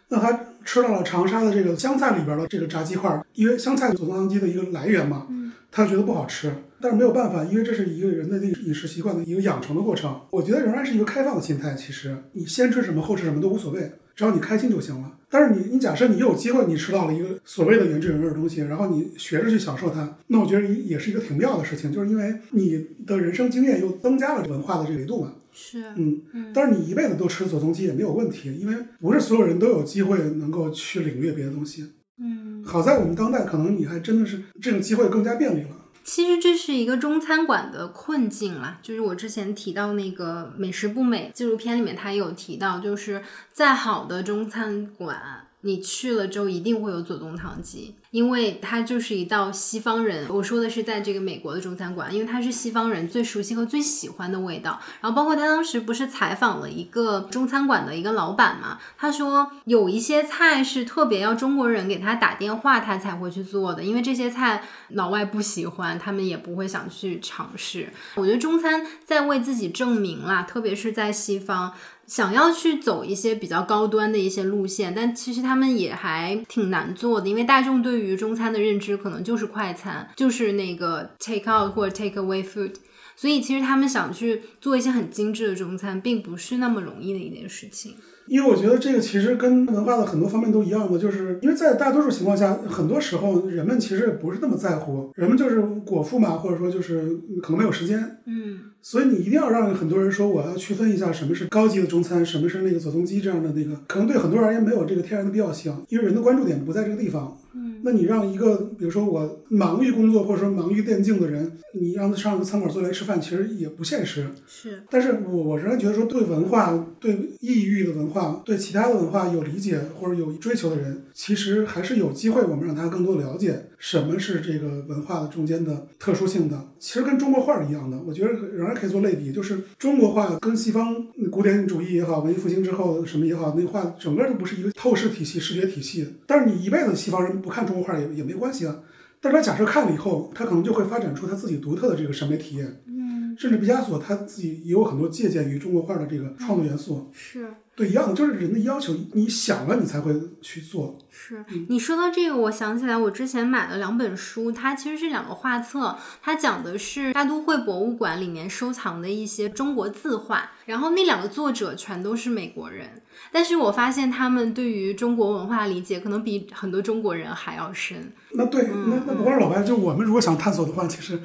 那他吃到了长沙的这个湘菜里边的这个炸鸡块，因为湘菜左宗棠鸡的一个来源嘛，嗯，他觉得不好吃。但是没有办法，因为这是一个人的那个饮食习惯的一个养成的过程。我觉得仍然是一个开放的心态。其实你先吃什么后吃什么都无所谓，只要你开心就行了。但是你你假设你有机会你吃到了一个所谓的原汁原味的东西，然后你学着去享受它，那我觉得也是一个挺妙的事情，就是因为你的人生经验又增加了文化的这个维度嘛。是，嗯嗯。但是你一辈子都吃左宗鸡也没有问题，因为不是所有人都有机会能够去领略别的东西。嗯。好在我们当代可能你还真的是这种机会更加便利了。其实这是一个中餐馆的困境啦，就是我之前提到那个《美食不美》纪录片里面，他也有提到，就是再好的中餐馆。你去了之后一定会有左宗棠鸡，因为它就是一道西方人。我说的是在这个美国的中餐馆，因为它是西方人最熟悉和最喜欢的味道。然后包括他当时不是采访了一个中餐馆的一个老板嘛，他说有一些菜是特别要中国人给他打电话他才会去做的，因为这些菜老外不喜欢，他们也不会想去尝试。我觉得中餐在为自己证明啦，特别是在西方。想要去走一些比较高端的一些路线，但其实他们也还挺难做的，因为大众对于中餐的认知可能就是快餐，就是那个 take out 或者 take away food，所以其实他们想去做一些很精致的中餐，并不是那么容易的一件事情。因为我觉得这个其实跟文化的很多方面都一样的，就是因为在大多数情况下，很多时候人们其实不是那么在乎，人们就是果腹嘛，或者说就是可能没有时间，嗯，所以你一定要让很多人说我要区分一下什么是高级的中餐，什么是那个左宗鸡这样的那个，可能对很多人而言没有这个天然的必要性，因为人的关注点不在这个地方。嗯，那你让一个比如说我忙于工作或者说忙于电竞的人，你让他上个餐馆坐来吃饭，其实也不现实。是，但是我我仍然觉得说对文化、对异域的文化、对其他的文化有理解或者有追求的人，其实还是有机会我们让他更多了解什么是这个文化的中间的特殊性的。其实跟中国画一样的，我觉得仍然可以做类比，就是中国画跟西方古典主义也好、文艺复兴之后什么也好，那画整个都不是一个透视体系、视觉体系。但是你一辈子西方人。不看中国画也也没关系啊，但是他假设看了以后，他可能就会发展出他自己独特的这个审美体验。甚至毕加索他自己也有很多借鉴于中国画的这个创作元素。是。对，一样的，就是人的要求，你想了，你才会去做。是你说到这个，我想起来，我之前买了两本书，它其实是两个画册，它讲的是大都会博物馆里面收藏的一些中国字画，然后那两个作者全都是美国人，但是我发现他们对于中国文化理解可能比很多中国人还要深。那对，那那不光是老外，就我们如果想探索的话，其实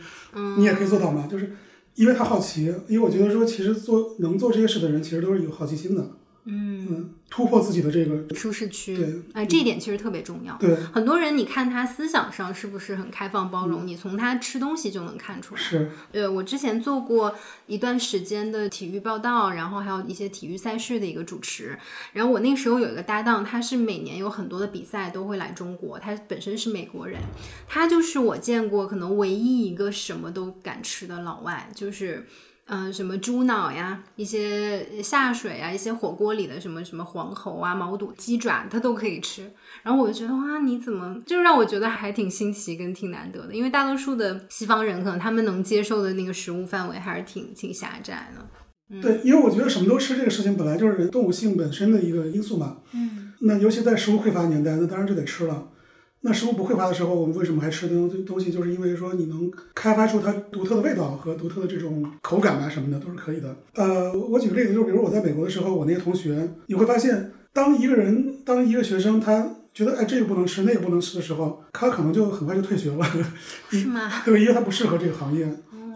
你也可以做到嘛，就是因为他好奇，因为我觉得说，其实做能做这些事的人，其实都是有好奇心的。嗯，突破自己的这个舒适区，对，哎，这一点其实特别重要。对，很多人你看他思想上是不是很开放包容？你从他吃东西就能看出来。是，呃，我之前做过一段时间的体育报道，然后还有一些体育赛事的一个主持。然后我那时候有一个搭档，他是每年有很多的比赛都会来中国，他本身是美国人，他就是我见过可能唯一一个什么都敢吃的老外，就是。嗯，什么猪脑呀，一些下水啊，一些火锅里的什么什么黄喉啊、毛肚、鸡爪，它都可以吃。然后我就觉得哇，你怎么就让我觉得还挺新奇跟挺难得的？因为大多数的西方人可能他们能接受的那个食物范围还是挺挺狭窄的。对，因为我觉得什么都吃这个事情本来就是人动物性本身的一个因素嘛。嗯。那尤其在食物匮乏年代，那当然就得吃了。那食物不匮乏的时候，我们为什么还吃东东西？就是因为说你能开发出它独特的味道和独特的这种口感啊什么的，都是可以的。呃，我举个例子，就比如我在美国的时候，我那些同学，你会发现，当一个人，当一个学生，他觉得哎这个不能吃那个不能吃的时候，他可能就很快就退学了，是吗？<laughs> 对吧？因为他不适合这个行业。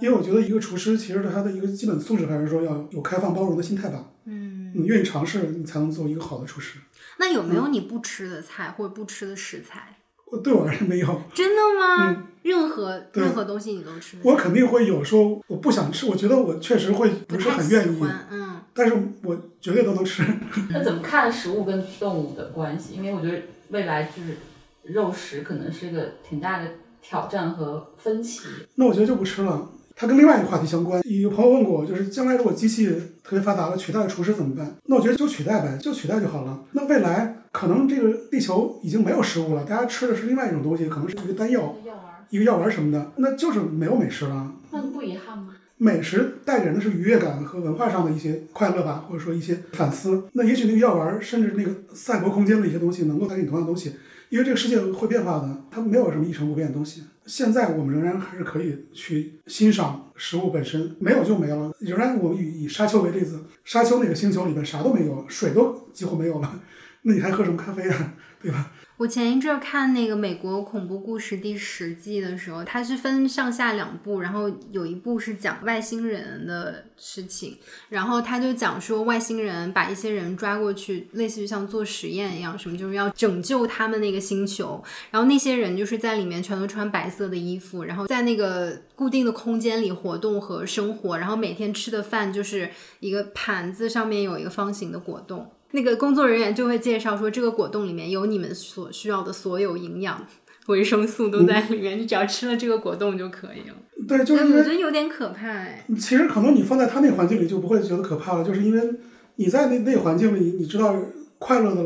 因为我觉得一个厨师其实他的一个基本素质还是说要有开放包容的心态吧。嗯，你愿意尝试，你才能做一个好的厨师。那有没有你不吃的菜或者不吃的食材？我对我而言没有，真的吗？任何任何东西你都吃我肯定会有说我不想吃，我觉得我确实会不是很愿意，嗯。但是我绝对都能吃。<laughs> 那怎么看食物跟动物的关系？因为我觉得未来就是肉食可能是一个挺大的挑战和分歧。那我觉得就不吃了。它跟另外一个话题相关。有朋友问过我，就是将来如果机器特别发达了，取代了厨师怎么办？那我觉得就取代呗，就取代就好了。那未来可能这个地球已经没有食物了，大家吃的是另外一种东西，可能是一个丹药、药丸，一个药丸什么的，那就是没有美食了。那不遗憾吗？美食带给人的是愉悦感和文化上的一些快乐吧，或者说一些反思。那也许那个药丸，甚至那个赛博空间的一些东西，能够带给你同样的东西，因为这个世界会变化的，它没有什么一成不变的东西。现在我们仍然还是可以去欣赏食物本身，没有就没了。仍然，我以以沙丘为例子，沙丘那个星球里边啥都没有，水都几乎没有了，<laughs> 那你还喝什么咖啡啊？<laughs> 对吧？我前一阵看那个美国恐怖故事第十季的时候，它是分上下两部，然后有一部是讲外星人的事情，然后他就讲说外星人把一些人抓过去，类似于像做实验一样，什么就是要拯救他们那个星球，然后那些人就是在里面全都穿白色的衣服，然后在那个固定的空间里活动和生活，然后每天吃的饭就是一个盘子上面有一个方形的果冻。那个工作人员就会介绍说，这个果冻里面有你们所需要的所有营养、维生素都在里面，你只要吃了这个果冻就可以了。对，就是我觉得有点可怕哎。其实可能你放在他那个环境里就不会觉得可怕了，就是因为你在那那个环境里，你知道快乐的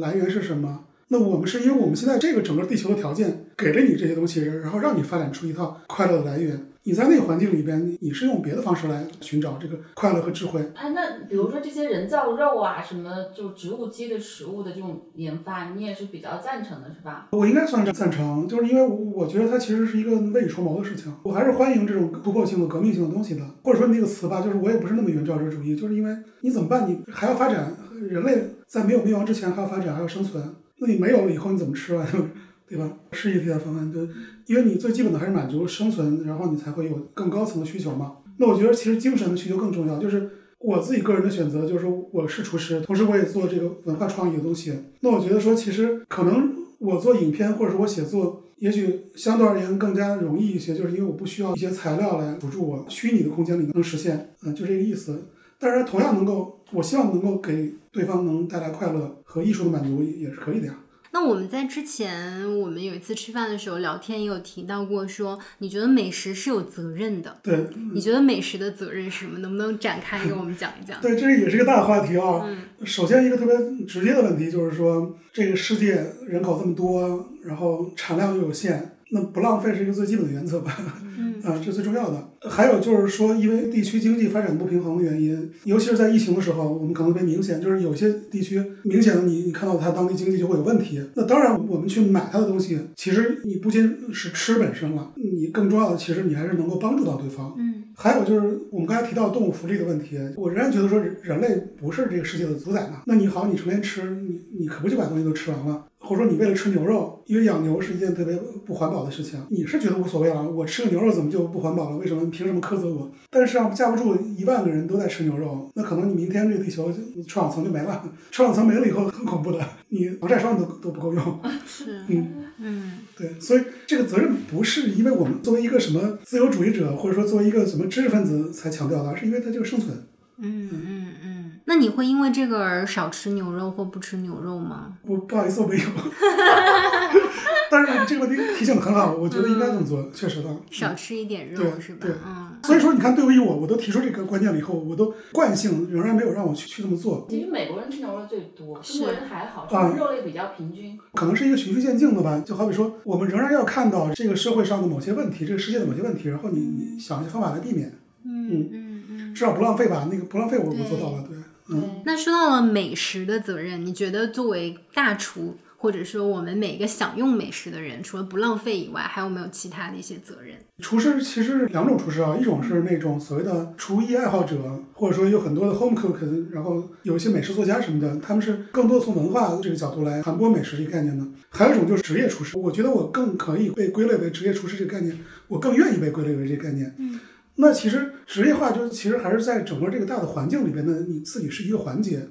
来源是什么。那我们是因为我们现在这个整个地球的条件给了你这些东西，然后让你发展出一套快乐的来源。你在那个环境里边，你你是用别的方式来寻找这个快乐和智慧。哎，那比如说这些人造肉啊，什么就植物基的食物的这种研发，你也是比较赞成的，是吧？我应该算是赞成，就是因为我我觉得它其实是一个未雨绸缪的事情，我还是欢迎这种突破性的、革命性的东西的。或者说那个词吧，就是我也不是那么原教旨主义，就是因为你怎么办？你还要发展，人类在没有灭亡之前还要发展，还要生存。那你没有了以后你怎么吃啊？对吧？是一替代方案，对，因为你最基本的还是满足生存，然后你才会有更高层的需求嘛。那我觉得其实精神的需求更重要，就是我自己个人的选择，就是我是厨师，同时我也做这个文化创意的东西。那我觉得说，其实可能我做影片或者说我写作，也许相对而言更加容易一些，就是因为我不需要一些材料来辅助我，虚拟的空间里能实现，嗯，就这个意思。但是同样能够，我希望能够给对方能带来快乐和艺术的满足，也是可以的呀。那我们在之前，我们有一次吃饭的时候聊天，也有提到过说，你觉得美食是有责任的。对，你觉得美食的责任是什么？能不能展开给我们讲一讲？<laughs> 对，这也是一个大话题啊。嗯首先一个特别直接的问题就是说，这个世界人口这么多，然后产量又有限，那不浪费是一个最基本的原则吧。<laughs> 嗯啊，这最重要的。还有就是说，因为地区经济发展不平衡的原因，尤其是在疫情的时候，我们可能特别明显，就是有些地区明显的你你看到它当地经济就会有问题。那当然，我们去买它的东西，其实你不仅是吃本身了，你更重要的其实你还是能够帮助到对方。嗯还有就是我们刚才提到动物福利的问题，我仍然觉得说人人类不是这个世界的主宰嘛。那你好，你成天吃，你你可不就把东西都吃完了？或者说你为了吃牛肉，因为养牛是一件特别不环保的事情，你是觉得无所谓了？我吃个牛肉怎么就不环保了？为什么？凭什么苛责我？但是啊，架不住一万个人都在吃牛肉，那可能你明天这个地球就臭氧层就没了，臭氧层没了以后很恐怖的，你防晒霜都都不够用。是嗯。嗯对，所以这个责任不是因为我们作为一个什么自由主义者，或者说作为一个什么知识分子才强调的，而是因为它这个生存。嗯嗯嗯。那你会因为这个而少吃牛肉或不吃牛肉吗？不不好意思，我没有。<laughs> 但是这个问题提醒的很好，我觉得应该这么做，确实的。少吃一点肉对是吧对？嗯。所以说，你看，对于我，我都提出这个观念了以后，我都惯性仍然没有让我去去这么做，其实美国人吃牛肉最多，中国人还好，啊肉类比较平均。可能是一个循序渐进的吧。就好比说，我们仍然要看到这个社会上的某些问题，这个世界的某些问题，然后你你想一些方法来避免，嗯嗯嗯。至少不浪费吧。那个不浪费我，我做到了，对。嗯，那说到了美食的责任，你觉得作为大厨或者说我们每一个享用美食的人，除了不浪费以外，还有没有其他的一些责任？厨师其实两种厨师啊，一种是那种所谓的厨艺爱好者，或者说有很多的 home cook，然后有一些美食作家什么的，他们是更多从文化这个角度来传播美食这个概念的。还有一种就是职业厨师，我觉得我更可以被归类为职业厨师这个概念，我更愿意被归类为这个概念。嗯，那其实职业化就是其实还是在整个这个大的环境里边呢，你自己是一个环节，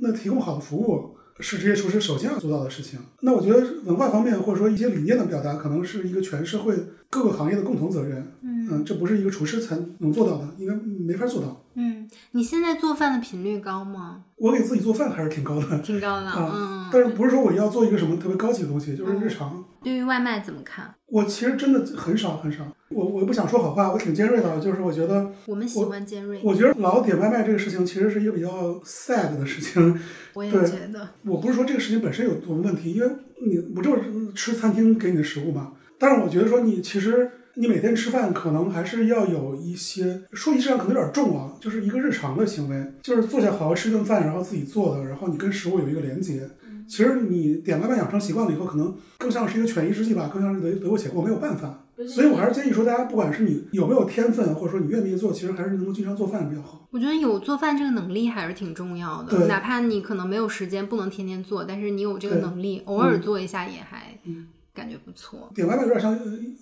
那提供好的服务。是职业厨师首先要做到的事情。那我觉得文化方面或者说一些理念的表达，可能是一个全社会各个行业的共同责任。嗯，这不是一个厨师才能做到的，应该没法做到。嗯，你现在做饭的频率高吗？我给自己做饭还是挺高的，挺高的。嗯，但是不是说我要做一个什么特别高级的东西，就是日常。对于外卖怎么看？我其实真的很少很少。我我不想说好话，我挺尖锐的，就是我觉得我们喜欢尖锐。我觉得老点外卖这个事情其实是一个比较 sad 的事情。<laughs> 我也觉得。我不是说这个事情本身有多么问题，因为你不就是吃餐厅给你的食物嘛？但是我觉得说你其实。你每天吃饭可能还是要有一些说仪式感，可能有点重啊，就是一个日常的行为，就是坐下好好吃一顿饭，然后自己做的，然后你跟食物有一个连接。其实你点外卖养成习惯了以后，可能更像是一个权宜之计吧，更像是得得过且过，没有办法。所以我还是建议说，大家不管是你有没有天分，或者说你愿不愿意做，其实还是能够经常做饭比较好。我觉得有做饭这个能力还是挺重要的，哪怕你可能没有时间，不能天天做，但是你有这个能力，偶尔做一下也还感觉不错。点外卖有点像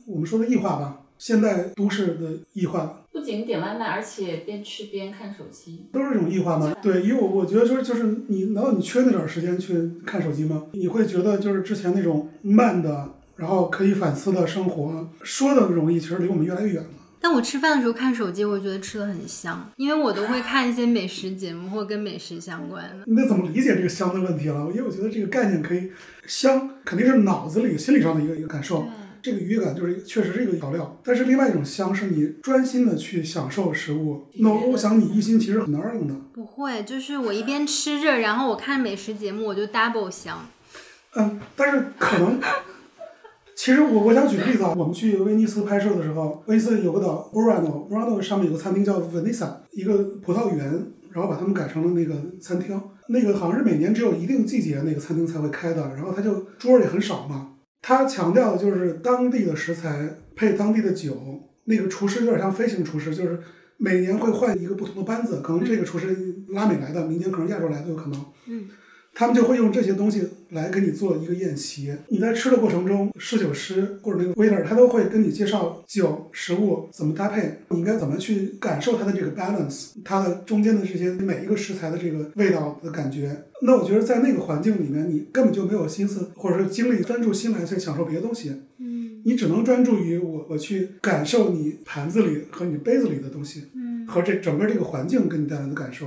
我们说的异化吧。现代都市的异化，不仅点外卖，而且边吃边看手机，都是这种异化吗？对，因为我我觉得就是就是你，难道你缺那点时间去看手机吗？你会觉得就是之前那种慢的，然后可以反思的生活，说的容易，其实离我们越来越远了。但我吃饭的时候看手机，我觉得吃的很香，因为我都会看一些美食节目或跟美食相关的。那怎么理解这个香的问题了？因为我觉得这个概念可以香，肯定是脑子里、心理上的一个一个感受。这个愉悦感就是确实是一个调料，但是另外一种香是你专心的去享受食物。那我想你一心其实很难用的。不会，就是我一边吃着，然后我看美食节目，我就 double 香。嗯，但是可能，其实我我想举个例子啊，我们去威尼斯拍摄的时候，威尼斯有个岛 Burano，Burano 上面有个餐厅叫 Venisa，一个葡萄园，然后把它们改成了那个餐厅。那个好像是每年只有一定季节那个餐厅才会开的，然后它就桌也很少嘛。他强调的就是当地的食材配当地的酒，那个厨师有点像飞行厨师，就是每年会换一个不同的班子，可能这个厨师拉美来的，明年可能亚洲来都有可能。嗯。他们就会用这些东西来给你做一个宴席。你在吃的过程中，侍酒师或者那个 waiter 他都会跟你介绍酒食物怎么搭配，你应该怎么去感受它的这个 balance，它的中间的这些每一个食材的这个味道的感觉。那我觉得在那个环境里面，你根本就没有心思或者说精力专注心来去享受别的东西。嗯，你只能专注于我我去感受你盘子里和你杯子里的东西，嗯，和这整个这个环境给你带来的感受。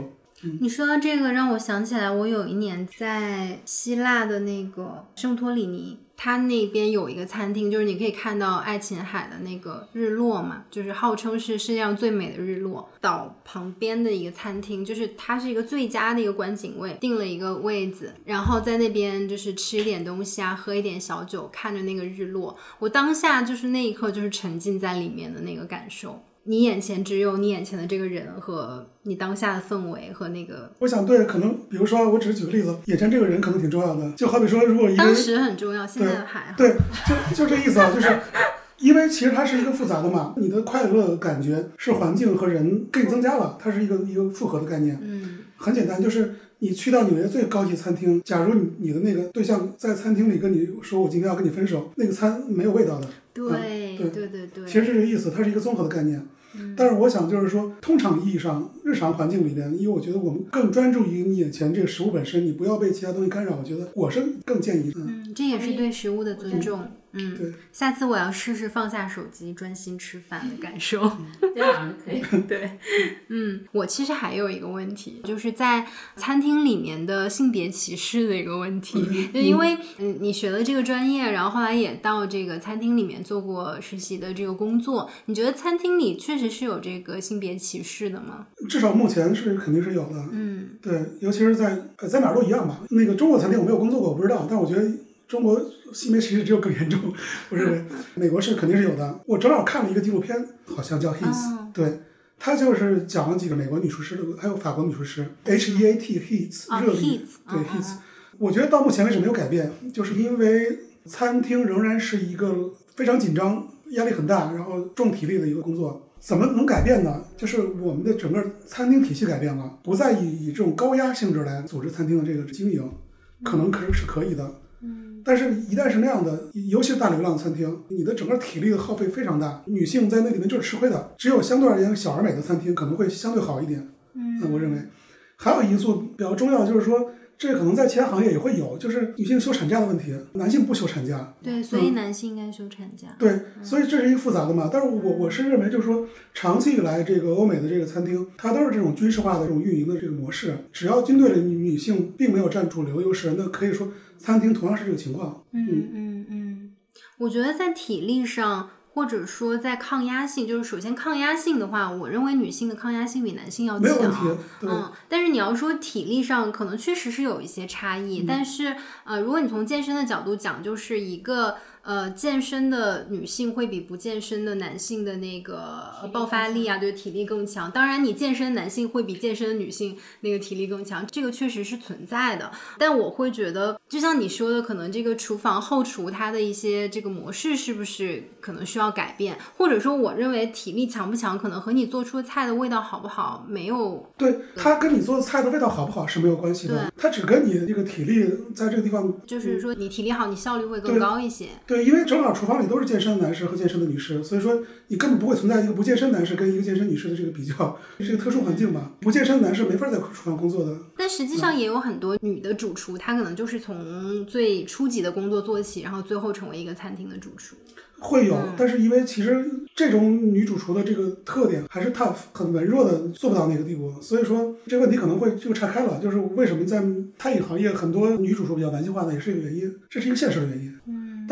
你说到这个，让我想起来，我有一年在希腊的那个圣托里尼，它那边有一个餐厅，就是你可以看到爱琴海的那个日落嘛，就是号称是世界上最美的日落。岛旁边的一个餐厅，就是它是一个最佳的一个观景位，定了一个位子，然后在那边就是吃一点东西啊，喝一点小酒，看着那个日落。我当下就是那一刻就是沉浸在里面的那个感受。你眼前只有你眼前的这个人和你当下的氛围和那个，我想对，可能比如说，我只是举个例子，眼前这个人可能挺重要的，就好比说，如果一个当时很重要，现在还对，就就这意思啊，就是因为其实它是一个复杂的嘛，你的快乐感觉是环境和人给你增加了，它是一个一个复合的概念，嗯，很简单，就是你去到纽约最高级餐厅，假如你你的那个对象在餐厅里跟你说我今天要跟你分手，那个餐没有味道的，对对对对对，其实是这个意思，它是一个综合的概念。但是我想，就是说，通常意义上，日常环境里边，因为我觉得我们更专注于你眼前这个食物本身，你不要被其他东西干扰。我觉得我是更建议的。嗯，这也是对食物的尊重。嗯，对，下次我要试试放下手机，专心吃饭的感受。这样可以。<laughs> 对，嗯，我其实还有一个问题，就是在餐厅里面的性别歧视的一个问题。就因为嗯，你学了这个专业，然后后来也到这个餐厅里面做过实习的这个工作，你觉得餐厅里确实是有这个性别歧视的吗？至少目前是肯定是有的。嗯，对，尤其是在呃在哪儿都一样吧。那个中国餐厅我没有工作过，我不知道，但我觉得。中国性别歧视只有更严重，我认为美国是肯定是有的。我正好看了一个纪录片，好像叫《His》，对，他就是讲了几个美国女厨师的，还有法国女厨师，H E A T HEATS 热力，对 Heat。我觉得到目前为止没有改变，就是因为餐厅仍然是一个非常紧张、压力很大，然后重体力的一个工作。怎么能改变呢？就是我们的整个餐厅体系改变了，不再以以这种高压性质来组织餐厅的这个经营，可能可是是可以的。嗯，但是，一旦是那样的，尤其是大流量餐厅，你的整个体力的耗费非常大，女性在那里面就是吃亏的。只有相对而言小而美的餐厅可能会相对好一点。嗯，那我认为还有一因素比较重要，就是说。这可能在其他行业也会有，就是女性休产假的问题，男性不休产假。对，所以男性应该休产假。对，所以这是一个复杂的嘛。但是我我是认为，就是说，长期以来，这个欧美的这个餐厅，它都是这种军事化的这种运营的这个模式。只要军队的女性并没有占主流优势，那可以说餐厅同样是这个情况。嗯嗯嗯，我觉得在体力上。或者说，在抗压性，就是首先抗压性的话，我认为女性的抗压性比男性要强。嗯，但是你要说体力上，可能确实是有一些差异。但是，呃，如果你从健身的角度讲，就是一个。呃，健身的女性会比不健身的男性的那个爆发力啊，对体力更强。当然，你健身男性会比健身的女性那个体力更强，这个确实是存在的。但我会觉得，就像你说的，可能这个厨房后厨它的一些这个模式是不是可能需要改变？或者说，我认为体力强不强，可能和你做出菜的味道好不好没有。对，它跟你做的菜的味道好不好是没有关系的，它只跟你这个体力在这个地方。就是说，你体力好，你效率会更高一些。对，因为正好厨房里都是健身的男士和健身的女士，所以说你根本不会存在一个不健身男士跟一个健身女士的这个比较，是一个特殊环境吧。不健身男士没法在厨房工作的。但实际上也有很多女的主厨，她可能就是从最初级的工作做起，然后最后成为一个餐厅的主厨。会有，但是因为其实这种女主厨的这个特点还是 tough，很文弱的，做不到那个地步。所以说这个问题可能会就拆开了，就是为什么在餐饮行业很多女主厨比较男性化呢？也是一个原因，这是一个现实的原因。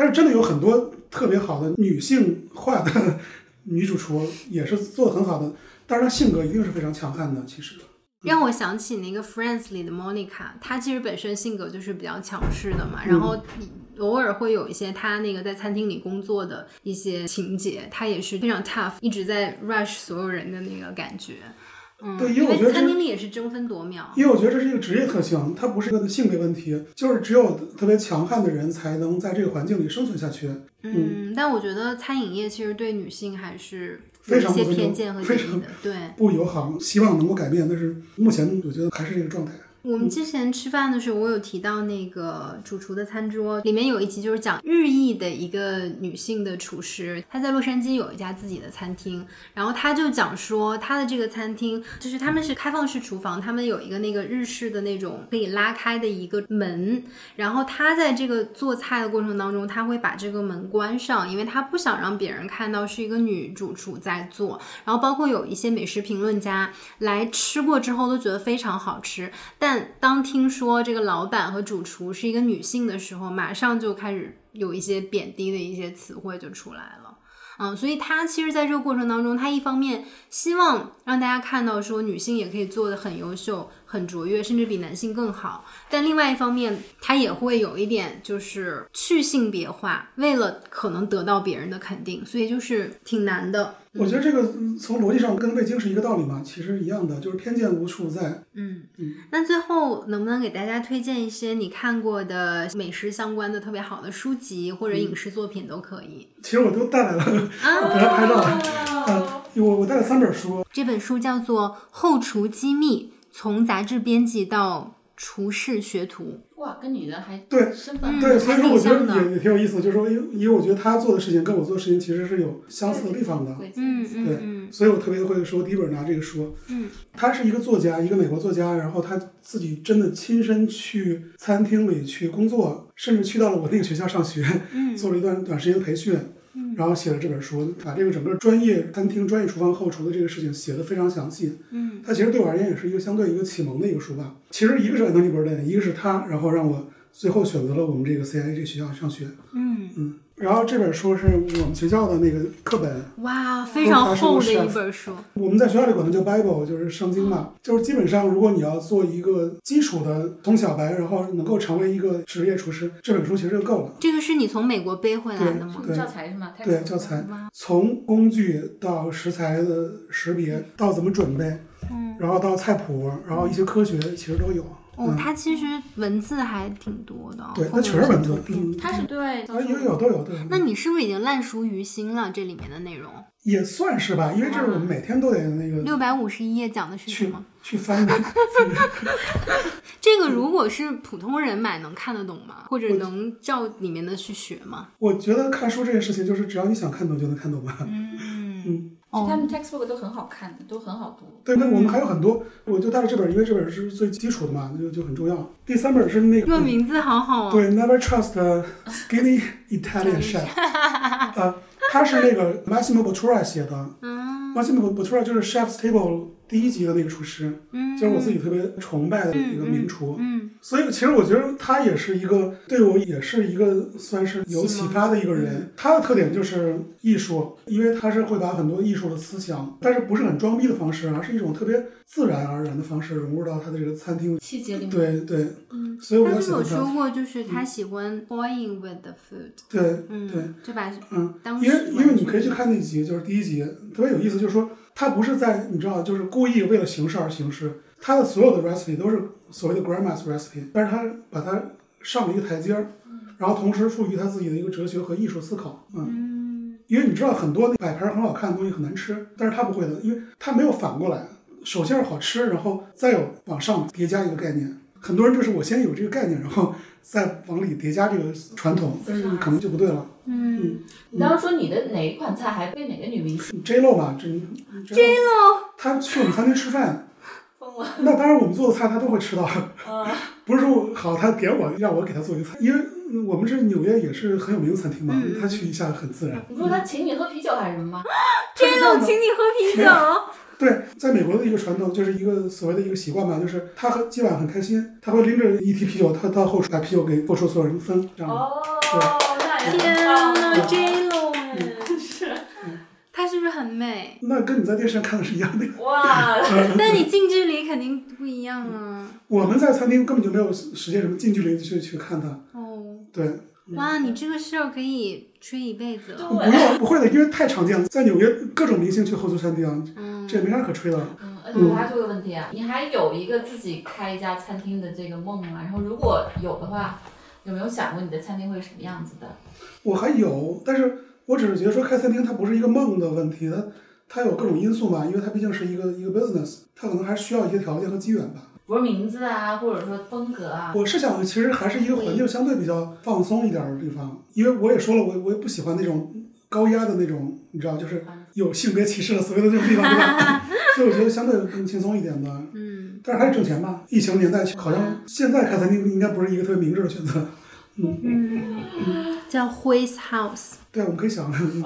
嗯，但是真的有很多特别好的女性化的女主厨，也是做的很好的，但是她性格一定是非常强悍的。其实让我想起那个 Friends 里的 Monica，她其实本身性格就是比较强势的嘛，然后。偶尔会有一些她那个在餐厅里工作的一些情节，她也是非常 tough，一直在 rush 所有人的那个感觉。嗯，对，因为我觉得餐厅里也是争分夺秒。因为我觉得这是一个职业特性，它不是一个性别问题，就是只有特别强悍的人才能在这个环境里生存下去。嗯，但我觉得餐饮业其实对女性还是有一些偏见和非常的，对，不友好。希望能够改变，但是目前我觉得还是这个状态。我们之前吃饭的时候，我有提到那个主厨的餐桌，里面有一集就是讲日裔的一个女性的厨师，她在洛杉矶有一家自己的餐厅，然后她就讲说，她的这个餐厅就是他们是开放式厨房，他们有一个那个日式的那种可以拉开的一个门，然后她在这个做菜的过程当中，她会把这个门关上，因为她不想让别人看到是一个女主厨在做，然后包括有一些美食评论家来吃过之后都觉得非常好吃，但。但当听说这个老板和主厨是一个女性的时候，马上就开始有一些贬低的一些词汇就出来了。嗯，所以他其实在这个过程当中，他一方面希望让大家看到说女性也可以做的很优秀、很卓越，甚至比男性更好。但另外一方面，他也会有一点就是去性别化，为了可能得到别人的肯定，所以就是挺难的。我觉得这个从逻辑上跟味精是一个道理嘛，其实一样的，就是偏见无处不在。嗯嗯。那最后能不能给大家推荐一些你看过的美食相关的特别好的书籍或者影视作品都可以？其实我都带来了，<laughs> 我给他拍照。<laughs> 嗯，我我带了三本书。这本书叫做《后厨机密：从杂志编辑到厨师学徒》。哇，跟女的还对身份对，所以说我觉得也也挺有意思，就是说，因为因为我觉得他做的事情跟我做的事情其实是有相似的地方的，嗯嗯，对，所以我特别会说第一本拿这个书，嗯，他是一个作家，一个美国作家，然后他自己真的亲身去餐厅里去工作，甚至去到了我那个学校上学，嗯，做了一段短时间的培训。然后写了这本书，把这个整个专业餐厅、专业厨房后厨的这个事情写得非常详细。嗯，它其实对我而言也是一个相对一个启蒙的一个书吧。其实一个是 Anthony Bourdain，一个是他，然后让我最后选择了我们这个 CIA 这个学校上学。嗯嗯。然后这本书是我们学校的那个课本，哇，非常厚的一本书。我们在学校里管它叫 Bible，就是圣经嘛。就是基本上，如果你要做一个基础的从小白，然后能够成为一个职业厨师，这本书其实就够了。这个是你从美国背回来的吗？对，教材是吗？对，教材。从工具到食材的识别，到怎么准备，嗯，然后到菜谱，然后一些科学，其实都有。哦，它其实文字还挺多的，对，它全是文字它是对，啊，有有都有都有。那你是不是已经烂熟于心了？这里面的内容，也算是吧，因为这是我们每天都得那个六百五十一页讲的是什去么？去翻的。<laughs> <laughs> 这个如果是普通人买，能看得懂吗？或者能照里面的去学吗？我觉得看书这件事情，就是只要你想看懂就能看懂吧。嗯，嗯，他们 textbook 都很好看的，都很好读。对，那我们还有很多，我就带了这本，因为这本是最基础的嘛，就就很重要。第三本是那个这个名字好好啊。对，Never Trust a Skinny Italian Chef，啊，他是那个 Massimo Bottura 写的。嗯 Massimo Bottura 就是 Chef's Table 第一集的那个厨师，嗯，就是我自己特别崇拜的一个名厨。嗯所以其实我觉得他也是一个对我也是一个算是有启发的一个人。他的特点就是艺术，因为他是会把很多艺术的思想，但是不是很装逼的方式，而是一种特别自然而然的方式融入到他的这个餐厅。细节里面，对对，嗯，所以我比他。是有。说过，就是他喜欢 toying with the food，对对，嗯，就把嗯，当因为因为你可以去看那集，就是第一集，特别有意思，就是说他不是在你知道，就是故意为了形式而形式，他的所有的 recipe 都是所谓的 grandma's recipe，但是他把它上了一个台阶儿，然后同时赋予他自己的一个哲学和艺术思考，嗯。嗯因为你知道很多摆盘很好看的东西很难吃，但是他不会的，因为他没有反过来，首先是好吃，然后再有往上叠加一个概念。很多人就是我先有这个概念，然后再往里叠加这个传统，但是可能就不对了。嗯，你刚刚说你的哪一款菜还被哪个女明星？J Lo 嘛，这 J Lo，他去我们餐厅吃饭，疯了？那当然我们做的菜他都会吃到，啊，<laughs> 不是说我好他点我让我给他做一个菜，因为嗯我们是纽约也是很有名的餐厅嘛，嗯。他去一下很自然。你说他请你喝啤酒还是什么吗？？<laughs> J Lo <laughs> 请你喝啤酒，对，在美国的一个传统就是一个所谓的一个习惯吧，就是他和今晚很开心，他会拎着一提啤酒，他到后厨把啤酒给后厨所有人分，这样。哦，天呐啊。，J Lo 哎，是他是不是很美？那跟你在电视上看的是一样的。哇，但你近距离肯定不一样啊。<laughs> 我们在餐厅根本就没有时间什么近距离去去看他，哦，对，哇，你这个事儿可以吹一辈子了。不用不会的，因为太常见了，在纽约各种明星去后厨餐厅，嗯，这也没啥可吹的。嗯，而且我还有个问题啊，你还有一个自己开一家餐厅的这个梦吗？然后如果有的话，有没有想过你的餐厅会是什么样子的？我还有，但是我只是觉得说开餐厅它不是一个梦的问题，它它有各种因素嘛，因为它毕竟是一个一个 business，它可能还需要一些条件和机缘吧。比如名字啊，或者说风格啊。我是想，其实还是一个环境相对比较放松一点的地方，因为我也说了，我我也不喜欢那种高压的那种，你知道，就是有性别歧视的所谓的这种地方，对吧？<laughs> 所以我觉得相对更轻松一点的，嗯但是还是挣钱吧。疫情年代好像现在开餐厅应该不是一个特别明智的选择。嗯，叫 Hui's House。对，我们可以想，我们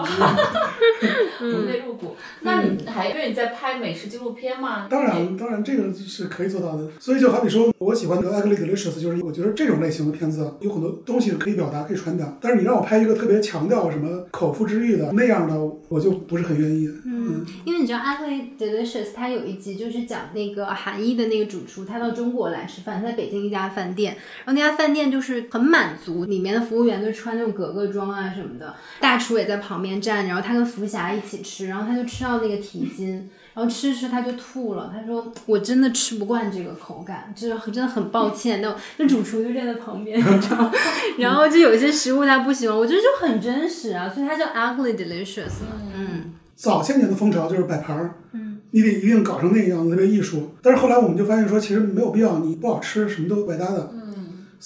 得入股。<laughs> 那你还因为你在拍美食纪录片吗？当然，当然这个是可以做到的。所以就好比说，我喜欢的《Ugly Delicious》，就是我觉得这种类型的片子有很多东西可以表达、可以传达。但是你让我拍一个特别强调什么口腹之欲的那样的，我就不是很愿意。嗯，因为你知道《Ugly Delicious》它有一集就是讲那个韩裔的那个主厨，他到中国来吃饭，在北京一家饭店，然后那家饭店就是很满足，里面的服务员都穿那种格格装啊什么的，大厨也在旁边站，然后他跟福霞一起吃，然后他就吃到那个蹄筋。然后吃吃他就吐了，他说我真的吃不惯这个口感，就是真的很抱歉。那那主厨就站在旁边，你知道吗，<laughs> 然后就有一些食物他不喜欢，我觉得就很真实啊，所以它叫 ugly delicious 嘛，嗯早些年的风潮就是摆盘儿，嗯，你得一定搞成那个样子，特别艺术。但是后来我们就发现说，其实没有必要，你不好吃，什么都白搭的。嗯，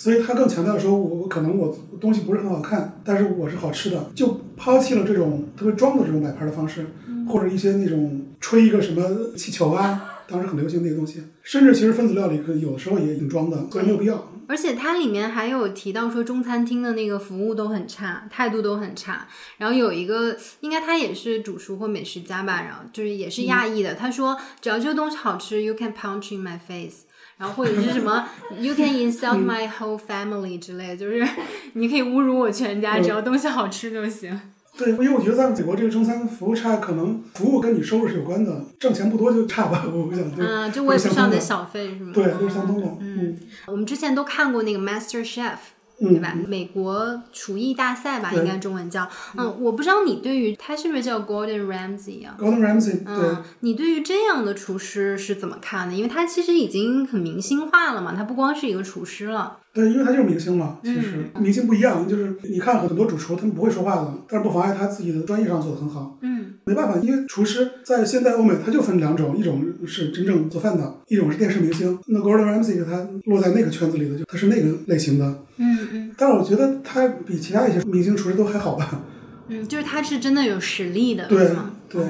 所以他更强调说，我我可能我东西不是很好看，但是我是好吃的，就抛弃了这种特别装的这种摆盘的方式，或者一些那种吹一个什么气球啊，当时很流行那个东西，甚至其实分子料理可有的时候也挺装的，所以没有必要。而且它里面还有提到说中餐厅的那个服务都很差，态度都很差。然后有一个应该他也是主厨或美食家吧，然后就是也是亚裔的，他说只要这个东西好吃，you can punch in my face。然后或者是什么，<laughs> you can insult my whole family 之类的，就是你可以侮辱我全家，只要东西好吃就行。对，因为我觉得在美国这个中餐服务差，可能服务跟你收入是有关的，挣钱不多就差吧，<laughs> 我想就嗯，就我也不上点小费是吗？对，都是相通的。嗯，我们之前都看过那个 Master Chef，对吧？美国厨艺大赛吧，应该中文叫。嗯，我不知道你对于他是不是叫 Gordon Ramsay 啊？Gordon Ramsay 对。嗯，你对于这样的厨师是怎么看的？因为他其实已经很明星化了嘛，他不光是一个厨师了。对，因为他就是明星嘛，其实、明星不一样，就是你看很多主厨他们不会说话的，但是不妨碍他自己的专业上做的很好。嗯没办法，因为厨师在现代欧美他就分两种，一种是真正做饭的，一种是电视明星。那 Gordon Ramsay 他落在那个圈子里的，就他是那个类型的。嗯嗯但是我觉得他比其他一些明星厨师都还好吧。嗯，就是他是真的有实力的，对吗？对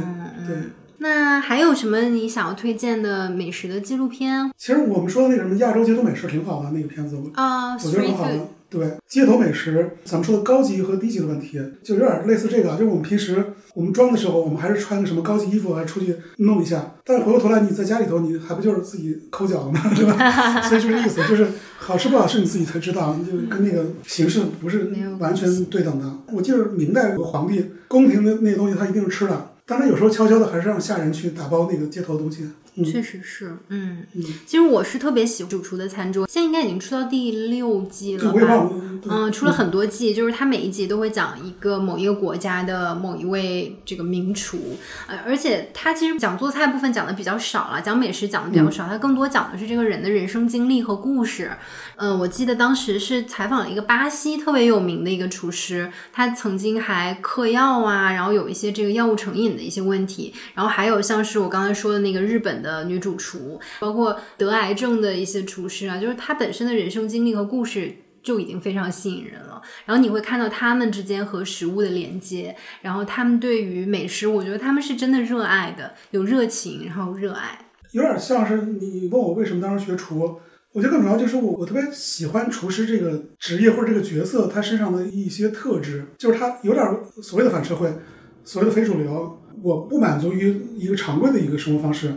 对，那还有什么你想要推荐的美食的纪录片其实我们说的那个什么亚洲街头美食挺好的，那个片子我啊我觉得很好的。对，街头美食，咱们说的高级和低级的问题，就有点类似这个啊。就是我们平时我们装的时候，我们还是穿个什么高级衣服，还出去弄一下。但是回过头来，你在家里头，你还不就是自己抠脚吗？<laughs> 对吧？所以就这意思，就是好吃不好吃你自己才知道，就跟那个形式不是完全对等的。我记得明代有个皇帝宫廷的那些东西，他一定是吃的，但他有时候悄悄的还是让下人去打包那个街头的东西。嗯确实是，嗯嗯，其实我是特别喜欢主厨的餐桌，现在应该已经出到第六季，了吧？嗯，出了很多季，就是他每一集都会讲一个某一个国家的某一位这个名厨，呃，而且他其实讲做菜部分讲的比较少了，讲美食讲的比较少，它更多讲的是这个人的人生经历和故事。嗯、我记得当时是采访了一个巴西特别有名的一个厨师，他曾经还嗑药啊，然后有一些这个药物成瘾的一些问题，然后还有像是我刚才说的那个日本的的女主厨，包括得癌症的一些厨师啊，就是他本身的人生经历和故事。就已经非常吸引人了，然后你会看到他们之间和食物的连接，然后他们对于美食，我觉得他们是真的热爱的，有热情，然后热爱。有点像是你问我为什么当时学厨，我觉得更主要就是我我特别喜欢厨师这个职业或者这个角色他身上的一些特质，就是他有点所谓的反社会，所谓的非主流，我不满足于一个常规的一个生活方式。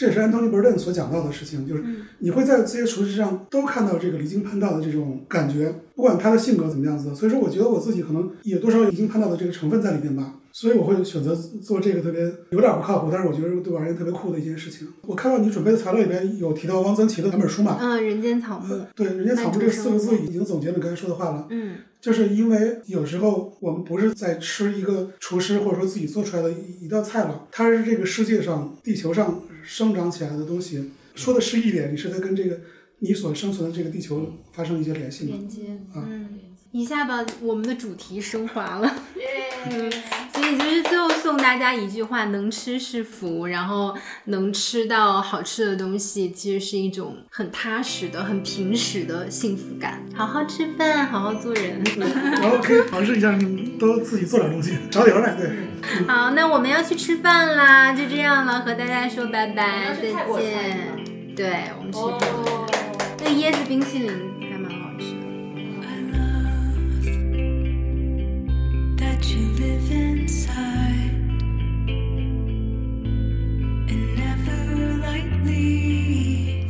这也是安东尼·伯顿所讲到的事情，就是你会在这些厨师身上都看到这个离经叛道的这种感觉，不管他的性格怎么样子。所以说，我觉得我自己可能也多少有离经叛道的这个成分在里面吧。所以我会选择做这个特别有点不靠谱，但是我觉得对我而言特别酷的一件事情。我看到你准备的材料里边有提到汪曾祺的两本书嘛？嗯，人间草木，对，人间草木这四个字已经总结了你刚才说的话了。嗯就是因为有时候我们不是在吃一个厨师或者说自己做出来的一一道菜了，它是这个世界上、地球上生长起来的东西。说的诗意一点，你是在跟这个你所生存的这个地球发生一些联系吗？连接，啊嗯，一下把我们的主题升华了。<laughs> 嗯，所以就是最后送大家一句话：能吃是福，然后能吃到好吃的东西，其实是一种很踏实的、很平实的幸福感。好好吃饭，好好做人。<laughs> 然后可以尝试一下，你都自己做点东西，找点来。对，好，那我们要去吃饭啦，就这样了，和大家说拜拜，再见。对，我们吃哦。那个椰子冰淇淋